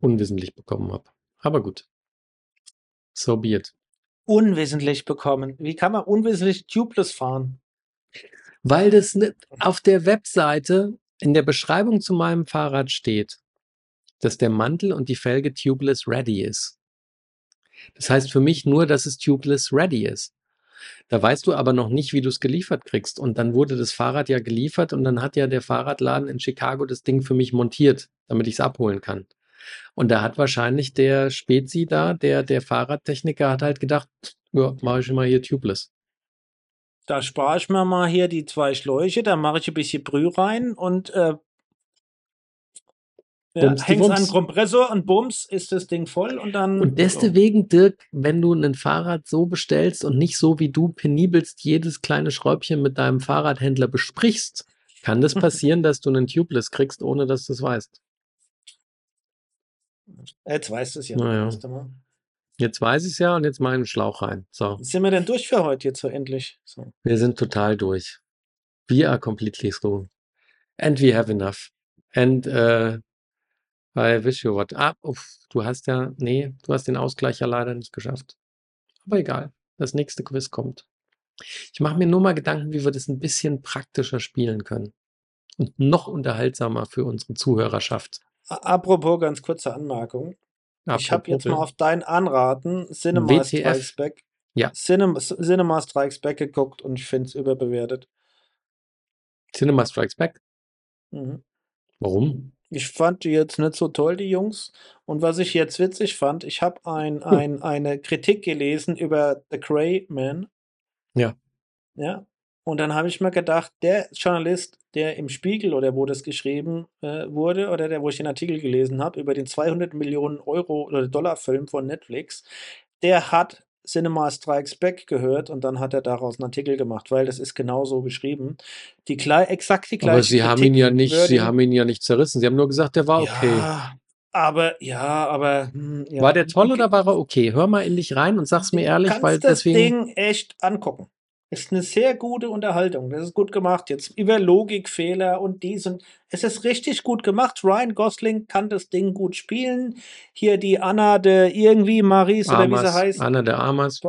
unwissentlich bekommen habe. Aber gut. So be it. Unwissentlich bekommen. Wie kann man unwissentlich Tubeless fahren? Weil das auf der Webseite in der Beschreibung zu meinem Fahrrad steht, dass der Mantel und die Felge tubeless ready ist. Das heißt für mich nur, dass es tubeless ready ist. Da weißt du aber noch nicht, wie du es geliefert kriegst. Und dann wurde das Fahrrad ja geliefert und dann hat ja der Fahrradladen in Chicago das Ding für mich montiert, damit ich es abholen kann. Und da hat wahrscheinlich der Spezi da, der, der Fahrradtechniker, hat halt gedacht, ja, mache ich mal hier tubeless. Da spare ich mir mal hier die zwei Schläuche, da mache ich ein bisschen Brühe rein und äh, ja, Bums die häng's an den Kompressor und bums ist das Ding voll und dann. Und deswegen, Dirk, wenn du ein Fahrrad so bestellst und nicht so wie du penibelst jedes kleine Schräubchen mit deinem Fahrradhändler besprichst, kann das passieren, dass du einen Tubeless kriegst, ohne dass du es weißt. Jetzt weißt du es ja. Na Jetzt weiß ich es ja und jetzt mal einen Schlauch rein. So, Sind wir denn durch für heute jetzt so endlich? So. wir sind total durch. We are completely through. And we have enough. And uh, I wish you what. Ah, uff, du hast ja, nee, du hast den Ausgleich ja leider nicht geschafft. Aber egal, das nächste Quiz kommt. Ich mache mir nur mal Gedanken, wie wir das ein bisschen praktischer spielen können. Und noch unterhaltsamer für unsere Zuhörerschaft. Apropos ganz kurze Anmerkung. Ich habe jetzt mal Apropos auf dein Anraten Cinema WTF. Strikes Back. Ja. Cinema, Cinema Strikes Back geguckt und ich finde es überbewertet. Cinema Strikes Back. Mhm. Warum? Ich fand die jetzt nicht so toll, die Jungs. Und was ich jetzt witzig fand, ich habe ein, Hm. ein, eine Kritik gelesen über The Grey Man. Ja. Ja. Und dann habe ich mir gedacht, der Journalist, der im Spiegel oder wo das geschrieben äh, wurde, oder der, wo ich den Artikel gelesen habe, über den 200 Millionen Euro oder Dollar-Film von Netflix, der hat Cinema Strikes Back gehört und dann hat er daraus einen Artikel gemacht, weil das ist genauso geschrieben. Die klei exakt die gleiche Aber sie haben ihn ja nicht, sie haben ihn ja nicht zerrissen. Sie haben nur gesagt, der war okay. Ja, aber, ja, aber. hm, ja. War der toll Okay. oder war er okay? Hör mal in dich rein und sag's mir ehrlich, weil das deswegen. Ding echt angucken. Ist eine sehr gute Unterhaltung. Das ist gut gemacht. Jetzt über Logikfehler und dies und es ist richtig gut gemacht. Ryan Gosling kann das Ding gut spielen. Hier die Anna de irgendwie Maris oder wie sie heißt. Anna der Amas,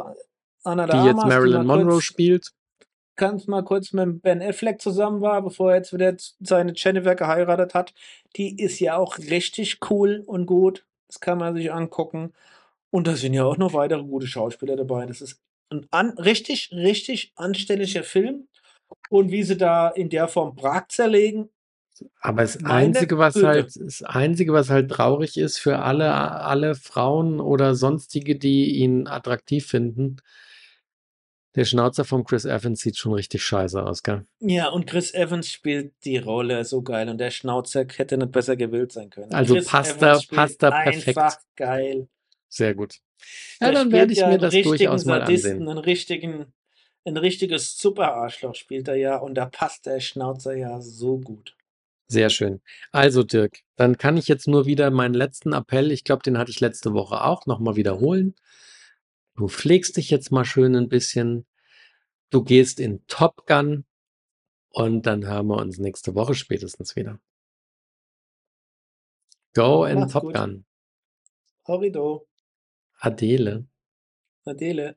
Anna die de jetzt Armas, Marilyn mal Monroe kurz, spielt. ganz mal kurz mit Ben Affleck zusammen war, bevor er jetzt wieder seine Jennifer geheiratet hat. Die ist ja auch richtig cool und gut. Das kann man sich angucken. Und da sind ja auch noch weitere gute Schauspieler dabei. Das ist ein an, richtig, richtig anständiger Film. Und wie sie da in der Form Prag zerlegen, Aber das Einzige, was Güte. halt, das Einzige, was halt traurig ist für alle, alle Frauen oder sonstige, die ihn attraktiv finden, der Schnauzer von Chris Evans sieht schon richtig scheiße aus, gell? ja, und Chris Evans spielt die Rolle so geil. Und der Schnauzer hätte nicht besser gewählt sein können. Also Chris passt er- passt er perfekt. Einfach geil. Sehr gut. Ja, Der dann werde ich ja mir das richtigen durchaus mal Sadisten, ansehen. Einen richtigen, ein richtiges Super-Arschloch spielt er ja und da passt der Schnauzer ja so gut. Sehr schön. Also Dirk, dann kann ich jetzt nur wieder meinen letzten Appell, ich glaube, den hatte ich letzte Woche auch, nochmal wiederholen. Du pflegst dich jetzt mal schön ein bisschen. Du gehst in Top Gun und dann hören wir uns nächste Woche spätestens wieder. Go in Top gut. Gun. Horrido, Adele. Adele.